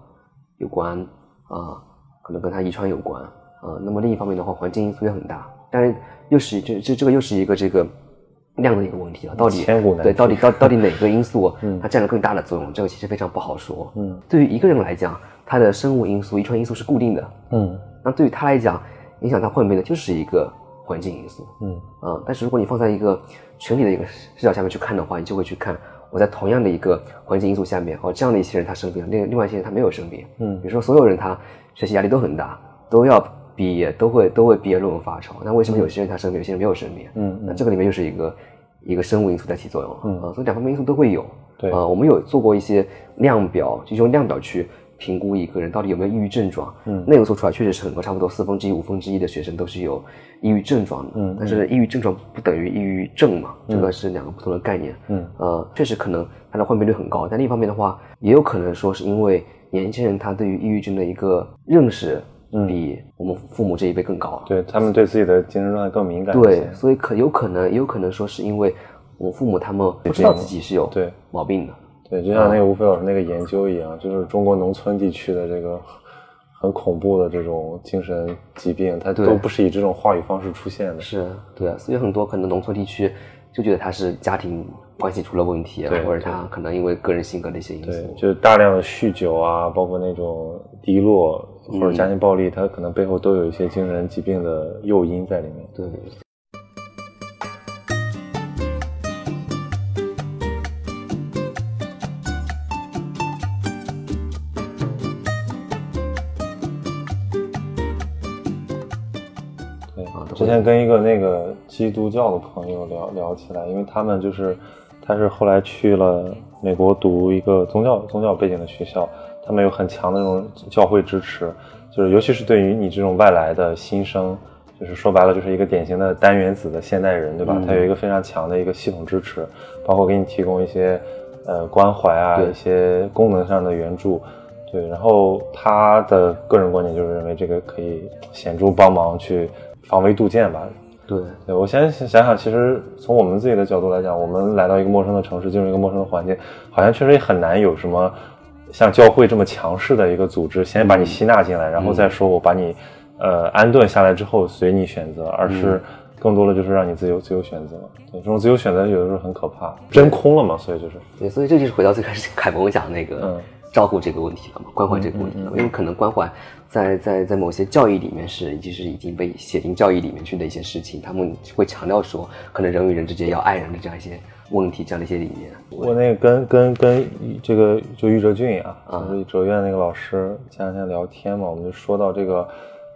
有关啊、可能跟他遗传有关啊、那么另一方面的话，环境因素也很大，但是又是这这这个又是一个这个量的一个问题了，到底对到底到到底哪个因素嗯它占了更大的作用，这个其实非常不好说。嗯对于一个人来讲，他的生物因素、遗传因素是固定的，嗯那对于他来讲，影响他患病的就是一个环境因素。嗯啊、但是如果你放在一个群体的一个视角下面去看的话，你就会去看我在同样的一个环境因素下面，哦，这样的一些人他生病了，另另外一些人他没有生病。嗯比如说所有人他学习压力都很大，都要毕业，都会都会毕业论文发愁。那为什么有些人他生病，有些人没有生病？嗯那这个里面又是一个一个生物因素在起作用了。嗯啊，所以两方面因素都会有。对啊，我们有做过一些量表，就用量表去评估一个人到底有没有抑郁症状。嗯那个做出来确实是很多，差不多四分之一、五分之一的学生都是有抑郁症状的。嗯但是抑郁症状不等于抑郁症嘛，这个是两个不同的概念。嗯呃，确实可能他的患病率很高，但另一方面的话，也有可能说是因为年轻人他对于抑郁症的一个认识嗯比我们父母这一辈更高了。对他们对自己的精神状态更敏感对，所以可有可能，也有可能说是因为我父母他们不知道自己是有对毛病的。对，就像那个吴飞老师那个研究一样，就是中国农村地区的这个很恐怖的这种精神疾病，它都不是以这种话语方式出现的。是对啊，所以很多可能农村地区就觉得他是家庭关系出了问题啊对，或者他可能因为个人性格的一些因对，素。就是大量的酗酒啊，包括那种低落或者家庭暴力，它可能背后都有一些精神疾病的诱因在里面。对，对啊，之前跟一个那个基督教的朋友聊聊起来，因为他们就是他是后来去了美国读一个宗教宗教背景的学校，他们有很强的那种教会支持，就是尤其是对于你这种外来的新生，就是说白了就是一个典型的单元子的现代人，对吧？嗯他有一个非常强的一个系统支持，包括给你提供一些呃关怀啊，一些功能上的援助。对，然后他的个人观点就是认为这个可以显著帮忙去防微杜渐吧。对，对我先想想，其实从我们自己的角度来讲，我们来到一个陌生的城市，进入一个陌生的环境，好像确实也很难有什么像教会这么强势的一个组织，先把你吸纳进来，然后再说我把你呃安顿下来之后随你选择，而是更多的就是让你自由自由选择。对，这种自由选择有的时候很可怕，真空了嘛，所以就是。对，所以这就是回到最开始凯蒙讲那个嗯照顾这个问题了嘛，关怀这个问题了，因为可能关怀在在在某些教义里面是就是已经被写进教义里面去的一些事情，他们会强调说，可能人与人之间要爱人的这样一些问题，这样的一些理念。我那个跟跟跟这个就玉哲俊啊，啊。就是哲院那个老师，前两天聊天嘛，我们就说到这个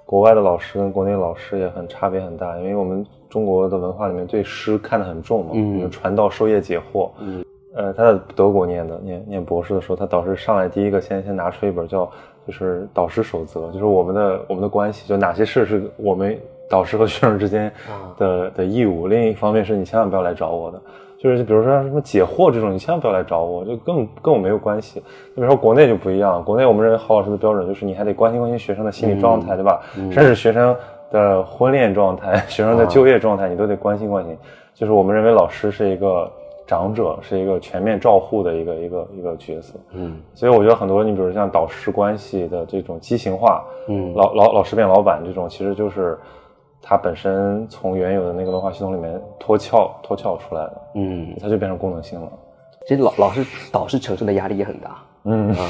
国外的老师跟国内老师也很差别很大，因为我们中国的文化里面对诗看得很重嘛，嗯。传道授业解惑，嗯，呃，他在德国念的，念念博士的时候，他导师上来第一个先先拿出一本叫就就是导师守则，就是我们的我们的关系，就哪些事是我们导师和学生之间啊的的义务。另一方面是你千万不要来找我的，就是比如说什么解惑这种，你千万不要来找我，就更跟我没有关系。比如说国内就不一样，国内我们认为好老师的标准就是你还得关心关心学生的心理状态，对吧？甚至学生的婚恋状态、学生的就业状态，你都得关心关心。就是我们认为老师是一个长者，是一个全面照护的一个一个一个角色。嗯所以我觉得很多，你比如像导师关系的这种畸形化，嗯老老老师变老板这种，其实就是他本身从原有的那个文化系统里面脱壳脱壳出来的，嗯，他就变成功能性了。其实老老师导师承受的压力也很大嗯，啊。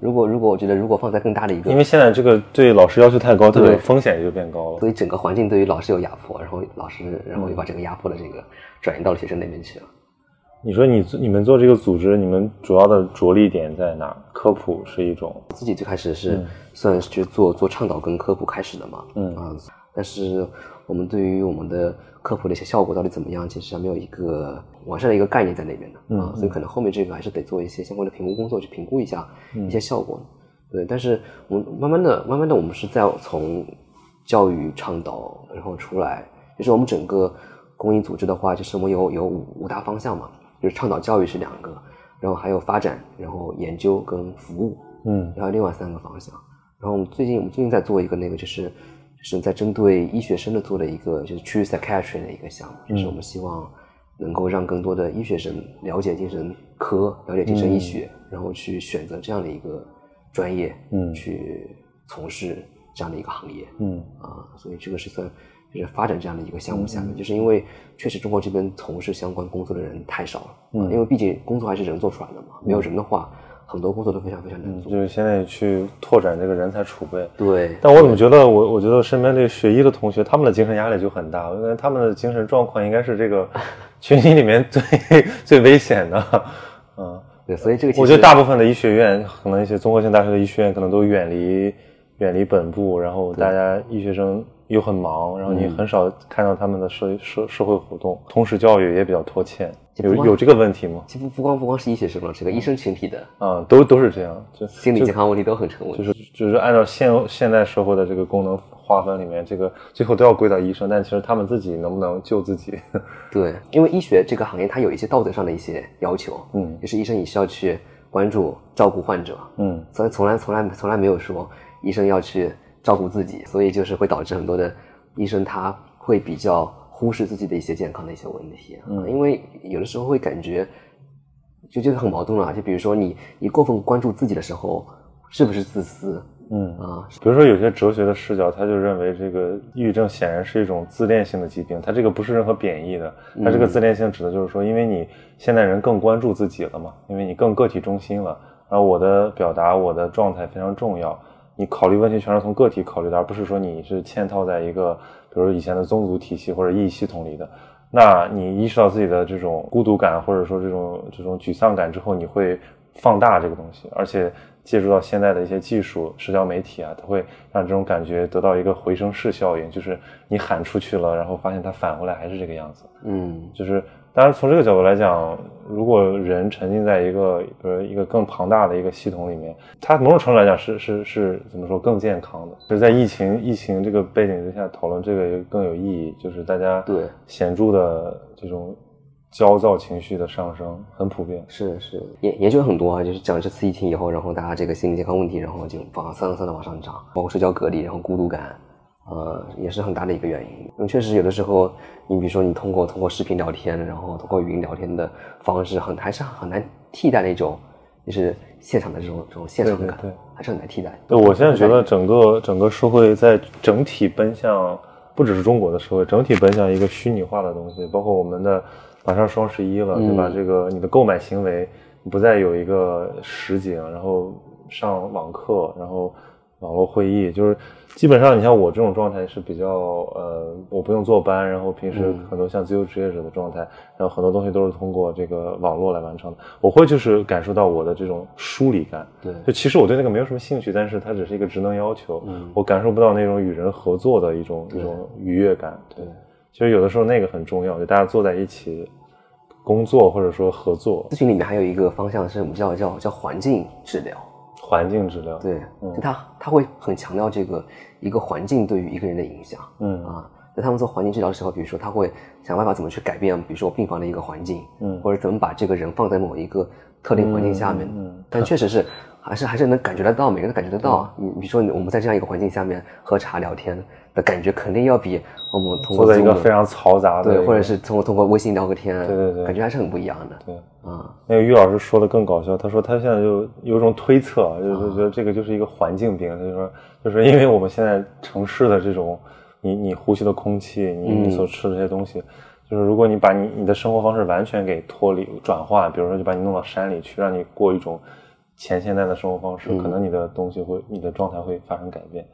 如果如果我觉得如果放在更大的一个因为现在这个对老师要求太高，它对的风险也就变高了。所以整个环境对于老师有压迫，然后老师，然后又把这个压迫的这个转移到了学生那边去了。你说你你们做这个组织，你们主要的着力点在哪？儿？科普是一种，自己最开始是算是去做做倡导跟科普开始的嘛，嗯。啊，但是我们对于我们的科普的一些效果到底怎么样，其实还没有一个完善的一个概念在那边的啊，嗯所以可能后面这个还是得做一些相关的评估工作，去评估一下嗯。一些效果。对，但是我们慢慢的、慢慢的，我们是在从教育倡导然后出来，就是我们整个公益组织的话，就是我们有有五五大方向嘛，就是倡导教育是两个，然后还有发展，然后研究跟服务，嗯。然后另外三个方向。然后我们最近我们最近在做一个那个就是就是在针对医学生的做了一个就是区域 psychiatry 的一个项目，就是我们希望能够让更多的医学生了解精神科、了解精神医学，然后去选择这样的一个专业，嗯。去从事这样的一个行业。嗯。啊，所以这个是算就是发展这样的一个项目下面，就是因为确实中国这边从事相关工作的人太少了，嗯，因为毕竟工作还是人做出来的嘛，没有人的话，很多工作都非常非常难做。就是现在去拓展这个人才储备。对，但我怎么觉得我我觉得身边这个学医的同学，他们的精神压力就很大，我觉得他们的精神状况应该是这个 群体里面最最危险的。嗯，对，所以这个我觉得大部分的医学院，可能一些综合性大学的医学院，可能都远离远离本部，然后大家医学生又很忙，然后你很少看到他们的社社社会活动，通识教育也比较拖欠，有有这个问题吗？其实不光不光是医学生了，这个医生群体的啊、都都是这样，就心理健康问题都很成问题。就是就是按照现现代社会的这个功能划分里面，这个最后都要归到医生，但其实他们自己能不能救自己？对，因为医学这个行业它有一些道德上的一些要求，嗯也是医生也是要去关注照顾患者，嗯所以从来从来从来没有说医生要去照顾自己，所以就是会导致很多的医生他会比较忽视自己的一些健康的一些问题，嗯，因为有的时候会感觉就觉得很矛盾啊，就比如说你你过分关注自己的时候，是不是自私嗯。啊？比如说，有些哲学的视角，他就认为这个抑郁症显然是一种自恋性的疾病，它这个不是任何贬义的，它这个自恋性指的就是说，因为你现代人更关注自己了嘛，因为你更个体中心了，然后我的表达、我的状态非常重要，你考虑问题全是从个体考虑的，而不是说你是嵌套在一个，比如以前的宗族体系或者意义系统里的。那你意识到自己的这种孤独感，或者说这种这种沮丧感之后，你会放大这个东西，而且借助到现在的一些技术、社交媒体啊，它会让这种感觉得到一个回声式效应，就是你喊出去了，然后发现它返回来还是这个样子。嗯就是当然从这个角度来讲，如果人沉浸在一个比如一个更庞大的一个系统里面，它某种程度来讲是是是怎么说更健康的。就是在疫情疫情这个背景之下讨论这个也更有意义，就是大家对显著的这种焦躁情绪的上升很普遍。是是，研研究很多啊，就是讲这次疫情以后，然后大家这个心理健康问题，然后就往三三的往上涨，包括社交隔离，然后孤独感，呃，也是很大的一个原因。因为确实有的时候，你比如说你通过通过视频聊天，然后通过语音聊天的方式，很还是很难替代那种就是现场的这种这种现场感，对对对还是很难替代。对，我现在觉得整个整个社会在整体奔向，不只是中国的社会，整体奔向一个虚拟化的东西，包括我们的马上双十一了，对吧？嗯这个你的购买行为不再有一个实景，然后上网课，然后网络会议，就是基本上你像我这种状态是比较呃，我不用坐班，然后平时嗯很多像自由职业者的状态，然后很多东西都是通过这个网络来完成的，我会就是感受到我的这种疏离感。对就其实我对那个没有什么兴趣，但是它只是一个职能要求，嗯我感受不到那种与人合作的一种一种愉悦感。对，其实有的时候那个很重要，就大家坐在一起工作或者说合作。咨询里面还有一个方向是我们叫叫叫环境治疗，环境治疗。对，嗯就他他会很强调这个一个环境对于一个人的影响。嗯啊，在他们做环境治疗的时候，比如说他会想办法怎么去改变，比如说病房的一个环境，嗯或者怎么把这个人放在某一个特定环境下面。嗯嗯嗯但确实是 还是还是能感觉得到，每个人都感觉得到。你比如说我们在这样一个环境下面喝茶聊天的感觉，肯定要比我们通过坐在一个非常嘈杂的对，或者是通过通过微信聊个天，对对对感觉还是很不一样的。对。啊，那个于老师说的更搞笑，他说他现在就有一种推测，啊就是觉得这个就是一个环境病，他就说就是因为我们现在城市的这种你你呼吸的空气，你嗯你所吃的这些东西，就是如果你把你你的生活方式完全给脱离转化，比如说就把你弄到山里去，让你过一种前现代的生活方式，嗯。可能你的东西会你的状态会发生改变，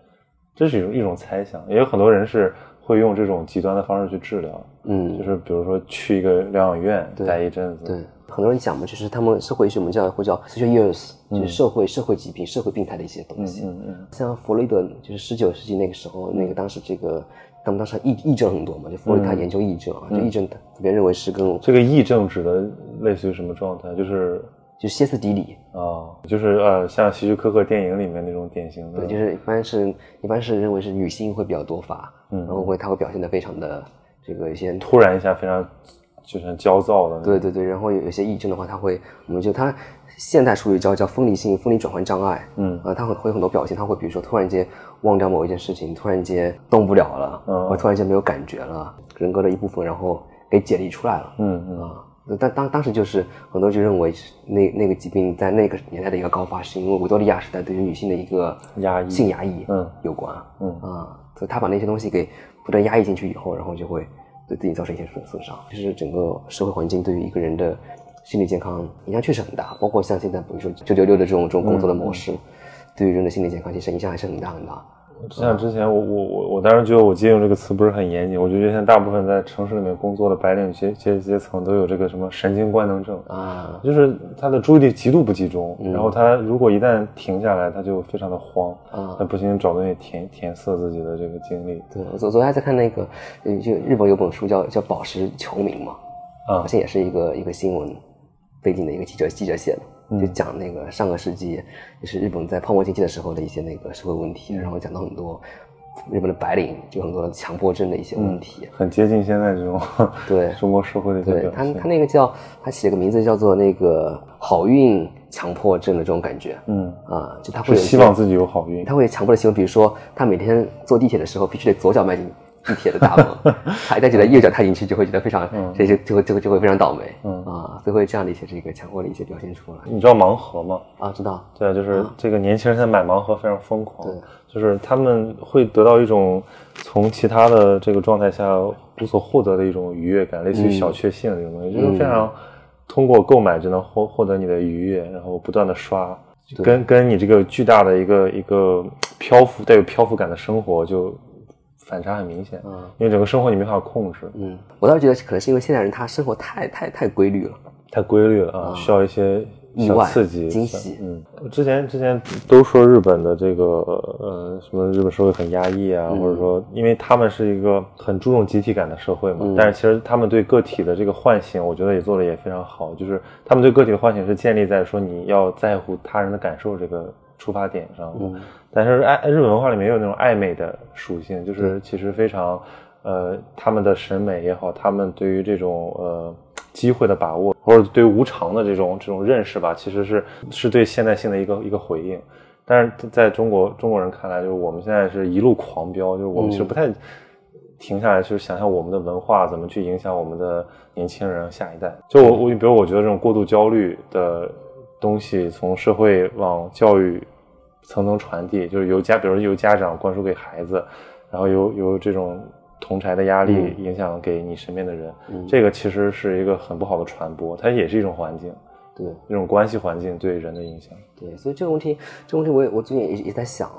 这是一种一种猜想，也有很多人是会用这种极端的方式去治疗，嗯，就是比如说去一个疗养院待一阵子，对，很多人讲嘛，就是他们社会学我们叫会叫 social ills，就是社会社会疾病、社会病态的一些东西。嗯嗯像弗洛伊德，就是十九世纪那个时候，那个当时这个他们当时癔癔症很多嘛，就弗洛伊德他研究癔症啊，就癔症别人认为是跟这个癔症指的类似于什么状态？就是就歇斯底里，啊、就是呃，像希区柯克电影里面那种典型的，对，就是一般是一般是认为是女性会比较多发，嗯然后会她会表现的非常的这个一些突然一下非常就像焦躁的。对对对，然后有有些抑郁症的话，她会，我们就她现代术语叫叫分离性分离转换障碍，嗯啊，她会会有很多表现，她会比如说突然间忘掉某一件事情，突然间动不了了，嗯或突然间没有感觉了，人格的一部分，然后给解离出来了，嗯嗯啊，但当当时就是很多人就认为是那那个疾病在那个年代的一个高发，是因为维多利亚时代对于女性的一个压抑性压抑，嗯有关，嗯啊，所以他把那些东西给不断压抑进去以后，然后就会对自己造成一些损损伤。就是整个社会环境对于一个人的心理健康影响确实很大，包括像现在比如说九九六的这种这种工作的模式，对于人的心理健康其实影响还是很大很大。像之前我我我我当时觉得我借用这个词不是很严谨，我就觉得现在大部分在城市里面工作的白领阶阶阶层都有这个什么神经官能症，啊，就是他的注意力极度不集中，然后他如果一旦停下来，他就非常的慌，啊他不行找东西填填塞自己的这个精力，对我昨昨天还在看那个，呃就日本有本书叫叫《宝石球迷》嘛，啊好像也是一个一个新闻背景的一个记者记者写的，就讲那个上个世纪就是日本在泡沫经济的时候的一些那个社会问题，然后讲到很多日本的白领就很多的强迫症的一些问题。很接近现在这种对 中国社会的一些表现。对他他那个叫他写了个名字叫做那个好运强迫症的这种感觉，嗯，啊，就他会有希望自己有好运。他会强迫的行为，比如说他每天坐地铁的时候必须得左脚迈进地铁的大门，他一旦觉得右脚踏进去，就会觉得非常，这就就会就会就会非常倒霉，嗯。啊，所以会这样的一些这个强迫的一些表现出来。你知道盲盒吗？啊，知道，对啊，就是这个年轻人现在买盲盒非常疯狂，对就是他们会得到一种从其他的这个状态下无所获得的一种愉悦感，类似于小确幸这种东西，就是非常通过购买就能获获得你的愉悦，然后不断的刷，跟跟你这个巨大的一个一个漂浮带有漂浮感的生活就反差很明显，嗯。因为整个生活你没法控制，嗯，我倒是觉得可能是因为现代人他生活太太太规律了，太规律了啊，需要一些小意外刺激、惊喜。嗯，之前之前都说日本的这个呃什么日本社会很压抑啊，嗯或者说因为他们是一个很注重集体感的社会嘛，嗯。但是其实他们对个体的这个唤醒，我觉得也做的也非常好，就是他们对个体的唤醒是建立在说你要在乎他人的感受这个出发点上的。嗯但是爱日本文化里面也有那种暧昧的属性，就是其实非常，呃，他们的审美也好，他们对于这种呃机会的把握，或者对无常的这种这种认识吧，其实是是对现代性的一个一个回应。但是在中国中国人看来，就是我们现在是一路狂飙，就是我们其实不太停下来，就是想想我们的文化怎么去影响我们的年轻人下一代。就我我比如我觉得这种过度焦虑的东西，从社会往教育层层传递，就是由家，比如由家长灌输给孩子，然后由由这种同柴的压力影响给你身边的人，这个其实是一个很不好的传播，它也是一种环境，对一种关系环境对人的影响。对，所以这个问题，这个问题我也我最近也也在想，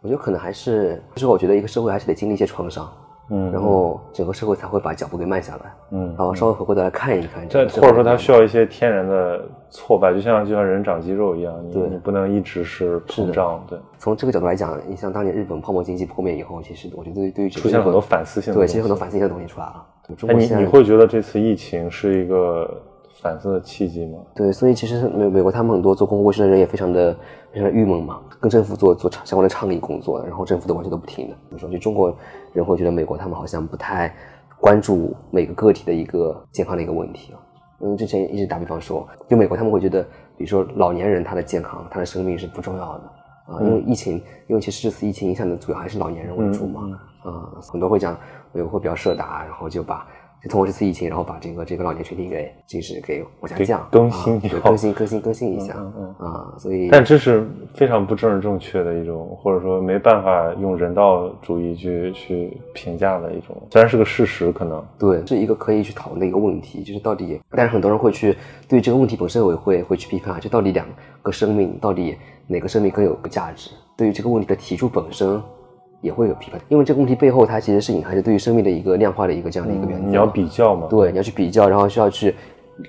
我觉得可能还是，就是我觉得一个社会还是得经历一些创伤，嗯然后整个社会才会把脚步给慢下来，嗯然后稍微回过头来看一看这或者说它需要一些天然的挫败，就像就像人长肌肉一样，你对你不能一直是膨胀，对，从这个角度来讲，你像当年日本泡沫经济破灭以后，其实我觉得对于对于出现了很多反思性的对，东西其实很多反思性的东西出来了。中哎，你国你会觉得这次疫情是一个反思的契机吗？对，所以其实美美国他们很多做公共卫生的人也非常的非常的郁闷嘛，跟政府做做相关的倡议工作，然后政府都完全都不听的。比如说，就中国人会觉得美国他们好像不太关注每个个体的一个健康的一个问题啊。嗯，之前一直打比方说，就美国他们会觉得，比如说老年人他的健康、他的生命是不重要的啊，因为疫情，因为其实这次疫情影响的主要还是老年人为主嘛，啊，很多会讲美国会比较社达，然后就把就通过这次疫情，然后把这个这个老年群体给就是给往下给降，更新啊更新更新更新一下嗯啊，所以但这是非常不正正确的一种，或者说没办法用人道主义去去评价的一种，虽然是个事实，可能对，是一个可以去讨论的一个问题，就是到底，但是很多人会去对这个问题本身我也会会去批判，就到底两个生命，到底哪个生命更有价值？对于这个问题的提出本身也会有批判，因为这个问题背后它其实是隐含着对于生命的一个量化的一个这样的一个原则。你要比较嘛，对，你要去比较，然后需要去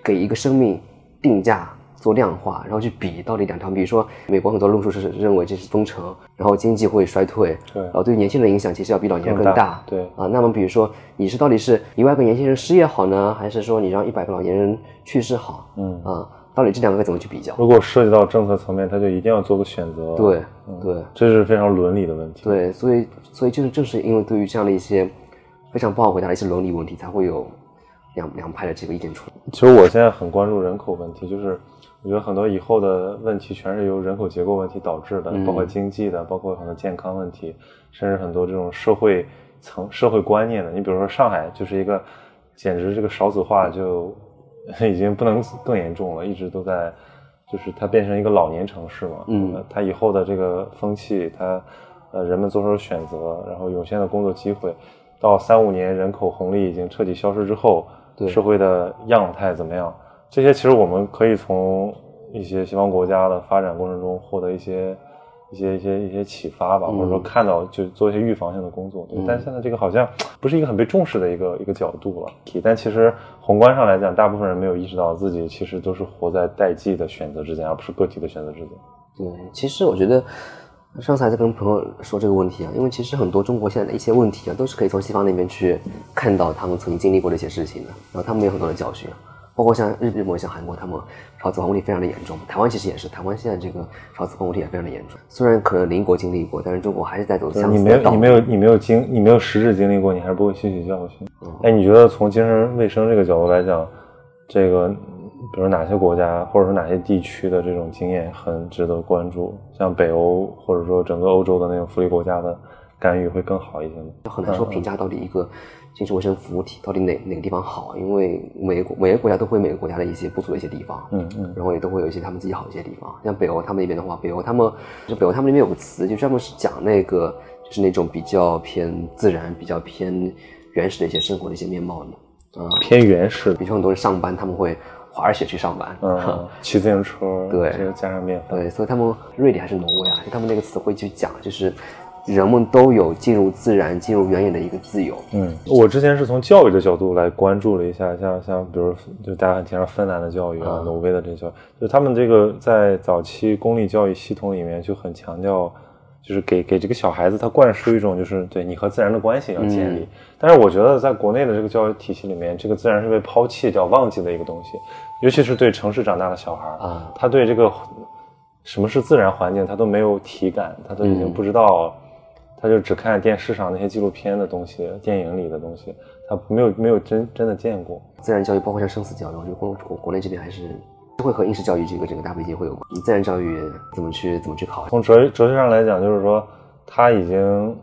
给一个生命定价。做量化，然后去比到底两条，比如说美国很多论述是认为这是封城，然后经济会衰退，对然后对于年轻人的影响其实要比老年人更大，对啊，那么比如说你是到底是一万个年轻人失业好呢，还是说你让一百个老年人去世好？嗯啊，到底这两个该怎么去比较？如果涉及到政策层面，他就一定要做个选择，对嗯对这是非常伦理的问题。对，所以所以就是正是因为对于这样的一些非常不好回答的一些伦理问题，才会有两两派的这个意见出来。其实我现在很关注人口问题，就是我觉得很多以后的问题全是由人口结构问题导致的，嗯包括经济的，包括很多健康问题，甚至很多这种社会层社会观念的。你比如说上海就是一个，简直这个少子化就已经不能更严重了，一直都在，就是它变成一个老年城市嘛。嗯呃它以后的这个风气，它呃人们做出选择，然后涌现的工作机会，到三五年人口红利已经彻底消失之后，对社会的样态怎么样？这些其实我们可以从一些西方国家的发展过程中获得一些一些一些一些启发吧，嗯或者说看到就做一些预防性的工作。对，嗯但现在这个好像不是一个很被重视的一个一个角度了。但其实宏观上来讲，大部分人没有意识到自己其实都是活在代际的选择之间，而不是个体的选择之间。对，其实我觉得上次还在跟朋友说这个问题啊，因为其实很多中国现在的一些问题啊，都是可以从西方那边去看到他们曾经经历过的一些事情的，然后他们有很多的教训啊。包括像日日本、像韩国，他们少子化问题非常的严重。台湾其实也是，台湾现在这个少子化问题也非常的严重。虽然可能邻国经历过，但是中国还是在走对相似的道路。你没有你没有你没有经你没有实质经历过，你还是不会吸取教训。哎，你觉得从精神卫生这个角度来讲，这个比如哪些国家或者说哪些地区的这种经验很值得关注？像北欧或者说整个欧洲的那种福利国家的干预会更好一些吗？很难说评价到底一个精神卫生服务体到底哪哪个地方好，因为每个国每个国家都会有每个国家的一些不足的一些地方，嗯嗯。然后也都会有一些他们自己好一些地方。像北欧他们那边的话，北欧他们就北欧他们那边有个词，就专门是讲那个就是那种比较偏自然、比较偏原始的一些生活的一些面貌的。啊、偏原始。比如说很多人上班他们会滑着雪去上班，嗯，骑自行车，对。这个加上面粉，对，所以他们瑞典还是挪威啊，就他们那个词汇去讲，就是人们都有进入自然、进入原野的一个自由。嗯，我之前是从教育的角度来关注了一下，像像比如就大家很提倡芬兰的教育啊，嗯挪威的这些教育，就他们这个在早期公立教育系统里面就很强调，就是给给这个小孩子他灌输一种就是对你和自然的关系要建立。嗯但是我觉得在国内的这个教育体系里面，这个自然是被抛弃掉、忘记的一个东西，尤其是对城市长大的小孩儿啊他对这个什么是自然环境他都没有体感，他都已经嗯不知道。他就只看电视上那些纪录片的东西、电影里的东西，他没有没有真真的见过。自然教育包括像生死教育，我觉得国国国内这边还是会和应试教育这个整个大背景会有关。你自然教育怎么去怎么去考？从哲哲学上来讲，就是说他已经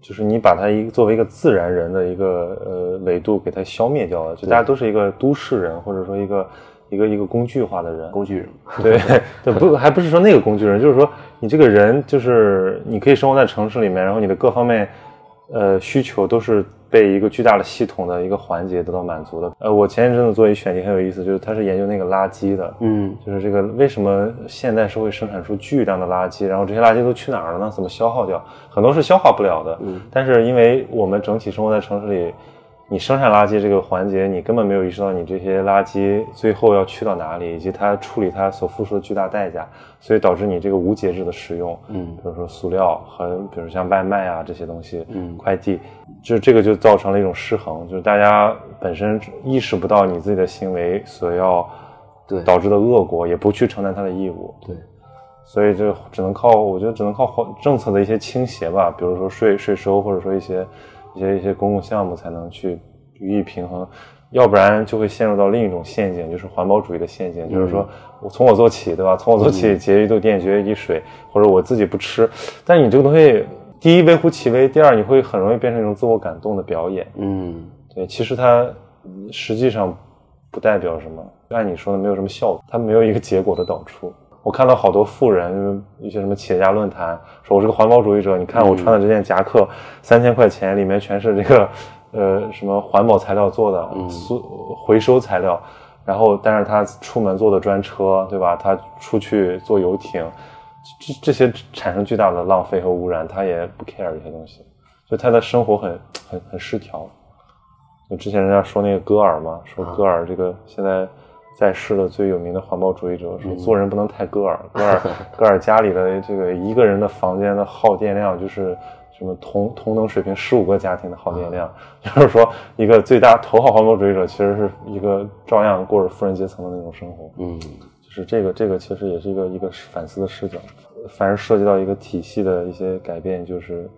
就是你把他一作为一个自然人的一个呃维度给他消灭掉了，就大家都是一个都市人，或者说一个一个一个工具化的人。工具人，对 对，不还不是说那个工具人，就是说你这个人就是你可以生活在城市里面，然后你的各方面呃需求都是被一个巨大的系统的一个环节得到满足的。呃，我前一阵子做一选题很有意思，就是他是研究那个垃圾的，嗯，就是这个为什么现代社会生产出巨量的垃圾，然后这些垃圾都去哪儿了呢？怎么消耗掉？很多是消化不了的。嗯但是因为我们整体生活在城市里，你生产垃圾这个环节，你根本没有意识到你这些垃圾最后要去到哪里，以及它处理它所付出的巨大代价，所以导致你这个无节制的使用。嗯比如说塑料和比如像外卖啊这些东西，嗯快递，就这个就造成了一种失衡，就是大家本身意识不到你自己的行为所要对导致的恶果，也不去承担它的义务。对，所以就只能靠，我觉得只能靠环政策的一些倾斜吧，比如说税税收，或者说一些一些一些公共项目，才能去予以平衡，要不然就会陷入到另一种陷阱，就是环保主义的陷阱，就是说我从我做起，对吧？从我做起，节约一度电，节约一滴水，或者我自己不吃，但你这个东西，第一微乎其微，第二你会很容易变成一种自我感动的表演，嗯。对，其实它嗯实际上不代表什么，按你说的没有什么效果，它没有一个结果的导出。我看到好多富人，一些什么企业家论坛，说我是个环保主义者，你看我穿的这件夹克三千块钱，里面全是这个呃什么环保材料做的，塑回收材料，然后但是他出门坐的专车，对吧？他出去坐游艇，这这些产生巨大的浪费和污染，他也不 care 这些东西，就他的生活很很很失调。就之前人家说那个戈尔嘛，说戈尔这个现在在世的最有名的环保主义者，说做人不能太戈尔。戈尔戈尔家里的这个一个人的房间的耗电量就是什么同同等水平十五个家庭的耗电量，就是说一个最大头号环保主义者其实是一个照样过着富人阶层的那种生活。嗯就是这个这个其实也是一个一个反思的视角，凡是涉及到一个体系的一些改变，就是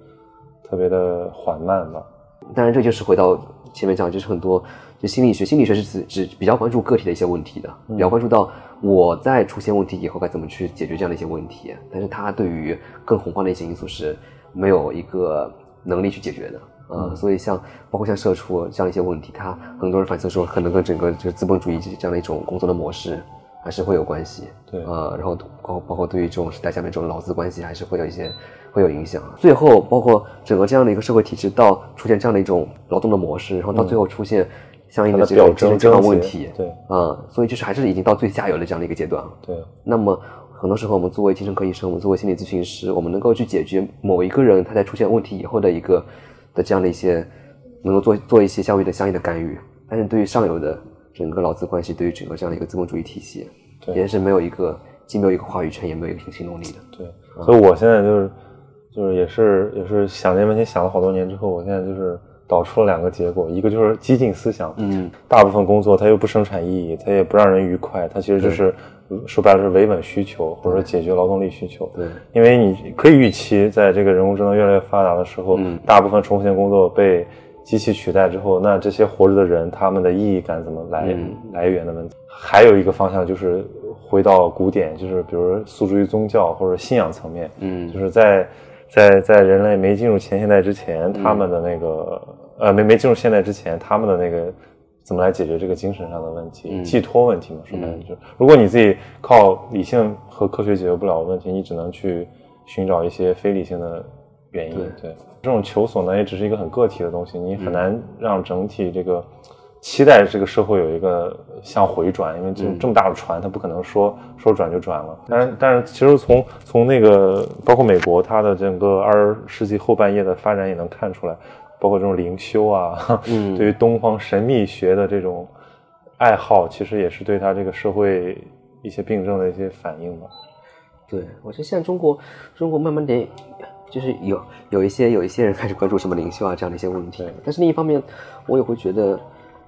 特别的缓慢吧。当然，这就是回到前面讲，就是很多就心理学，心理学是只只比较关注个体的一些问题的，比较关注到我在出现问题以后该怎么去解决这样的一些问题。但是它对于更宏观的一些因素是没有一个能力去解决的。呃，所以像包括像社畜这样一些问题，它很多人反思说，可能跟整个就是资本主义这样的一种工作的模式还是会有关系。对呃，然后包包括对于这种时代下面这种劳资关系，还是会有一些会有影响。最后，包括整个这样的一个社会体制到出现这样的一种劳动的模式，然后到最后出现相应的这它的表征个精神上的问题，对啊、所以就是还是已经到最下游的这样的一个阶段了。对，那么很多时候，我们作为精神科医生，我们作为心理咨询师，我们能够去解决某一个人他在出现问题以后的一个的这样的一些，能够做做一些相应的相应的干预。但是对于上游的整个劳资关系，对于整个这样的一个资本主义体系，对也是没有一个既没有一个话语权，也没有一个行动力的。对，所以我现在就是就是也是也是想这些问题想了好多年之后，我现在就是导出了两个结果，一个就是激进思想，嗯，大部分工作它又不生产意义，它也不让人愉快，它其实就是说白了是维稳需求或者说解决劳动力需求。对，因为你可以预期，在这个人工智能越来越发达的时候，嗯大部分重复性工作被机器取代之后，那这些活着的人他们的意义感怎么来、嗯。来源的问题？还有一个方向就是回到古典，就是比如诉诸于宗教或者信仰层面，嗯。就是在在在人类没进入前现代之前，他们的那个、呃没没进入现代之前，他们的那个怎么来解决这个精神上的问题、嗯寄托问题嘛？说白了就是，如果你自己靠理性和科学解决不了问题，你只能去寻找一些非理性的原因。对对，这种求索呢，也只是一个很个体的东西，你很难让整体这个。期待这个社会有一个向回转，因为这这么大的船，它不可能说说转就转了。但是，但是其实从从那个包括美国，它的整个二十世纪后半叶的发展也能看出来，包括这种灵修啊，嗯。对于东方神秘学的这种爱好，其实也是对它这个社会一些病症的一些反应吧。对，我觉得现在中国中国慢慢的，就是有有一些有一些人开始关注什么灵修啊这样的一些问题，但是另一方面，我也会觉得，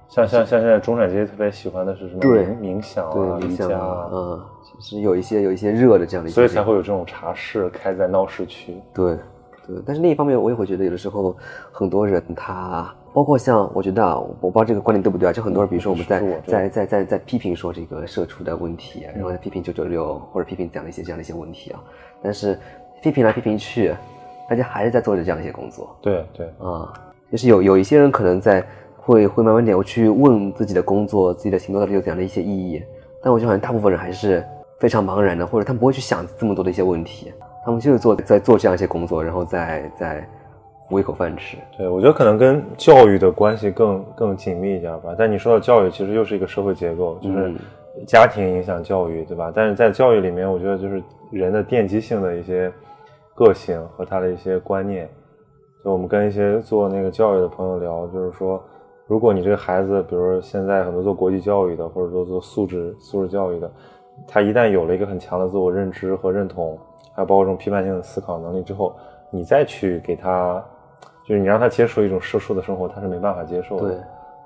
像像像现在中产阶级特别喜欢的是什么对冥冥想对啊、瑜冥想啊伽啊，，嗯，就是有一些有一些热的这样的一些，所以才会有这种茶室开在闹市区。对对，但是另一方面，我也会觉得有的时候很多人他，包括像我觉得啊，我不知道这个观点对不对啊，就很多人，比如说我们在在在在在批评说这个社畜的问题啊，然后在批评九九六或者批评讲的一些这样的一些问题啊，但是批评来批评去，大家还是在做着这样的一些工作。对对，啊，就是有有一些人可能在会会慢慢点我去问自己的工作、自己的行动到底有怎样的一些意义，但我觉得好像大部分人还是非常茫然的，或者他们不会去想这么多的一些问题，他们就是做在做这样一些工作，然后再再糊一口饭吃。对，我觉得可能跟教育的关系更更紧密一点吧。但你说到教育，其实又是一个社会结构，就是嗯家庭影响教育，对吧？但是在教育里面，我觉得就是人的奠基性的一些个性和他的一些观念。就我们跟一些做那个教育的朋友聊，就是说，如果你这个孩子，比如说现在很多做国际教育的，或者说做素质素质教育的，他一旦有了一个很强的自我认知和认同，还有包括这种批判性的思考能力之后，你再去给他，就是你让他接受一种社畜的生活，他是没办法接受的。对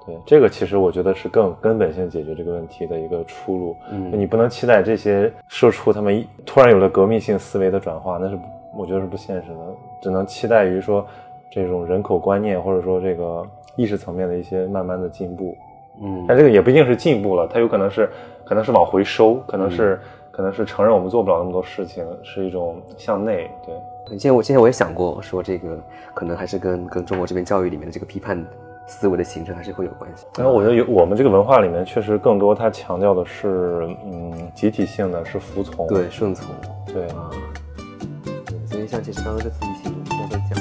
对，这个其实我觉得是更根本性解决这个问题的一个出路。嗯你不能期待这些社畜他们一突然有了革命性思维的转化，那是不我觉得是不现实的，只能期待于说这种人口观念或者说这个意识层面的一些慢慢的进步。嗯但这个也不一定是进步了，它有可能是可能是往回收，可能是、可能是承认我们做不了那么多事情，是一种向内。对，今天我今天我也想过，说这个可能还是跟跟中国这边教育里面的这个批判思维的形成还是会有关系。然后我觉得有我们这个文化里面确实更多，它强调的是嗯集体性的，是服从。对顺从对，啊，对所以像其实刚刚这次疫情都在讲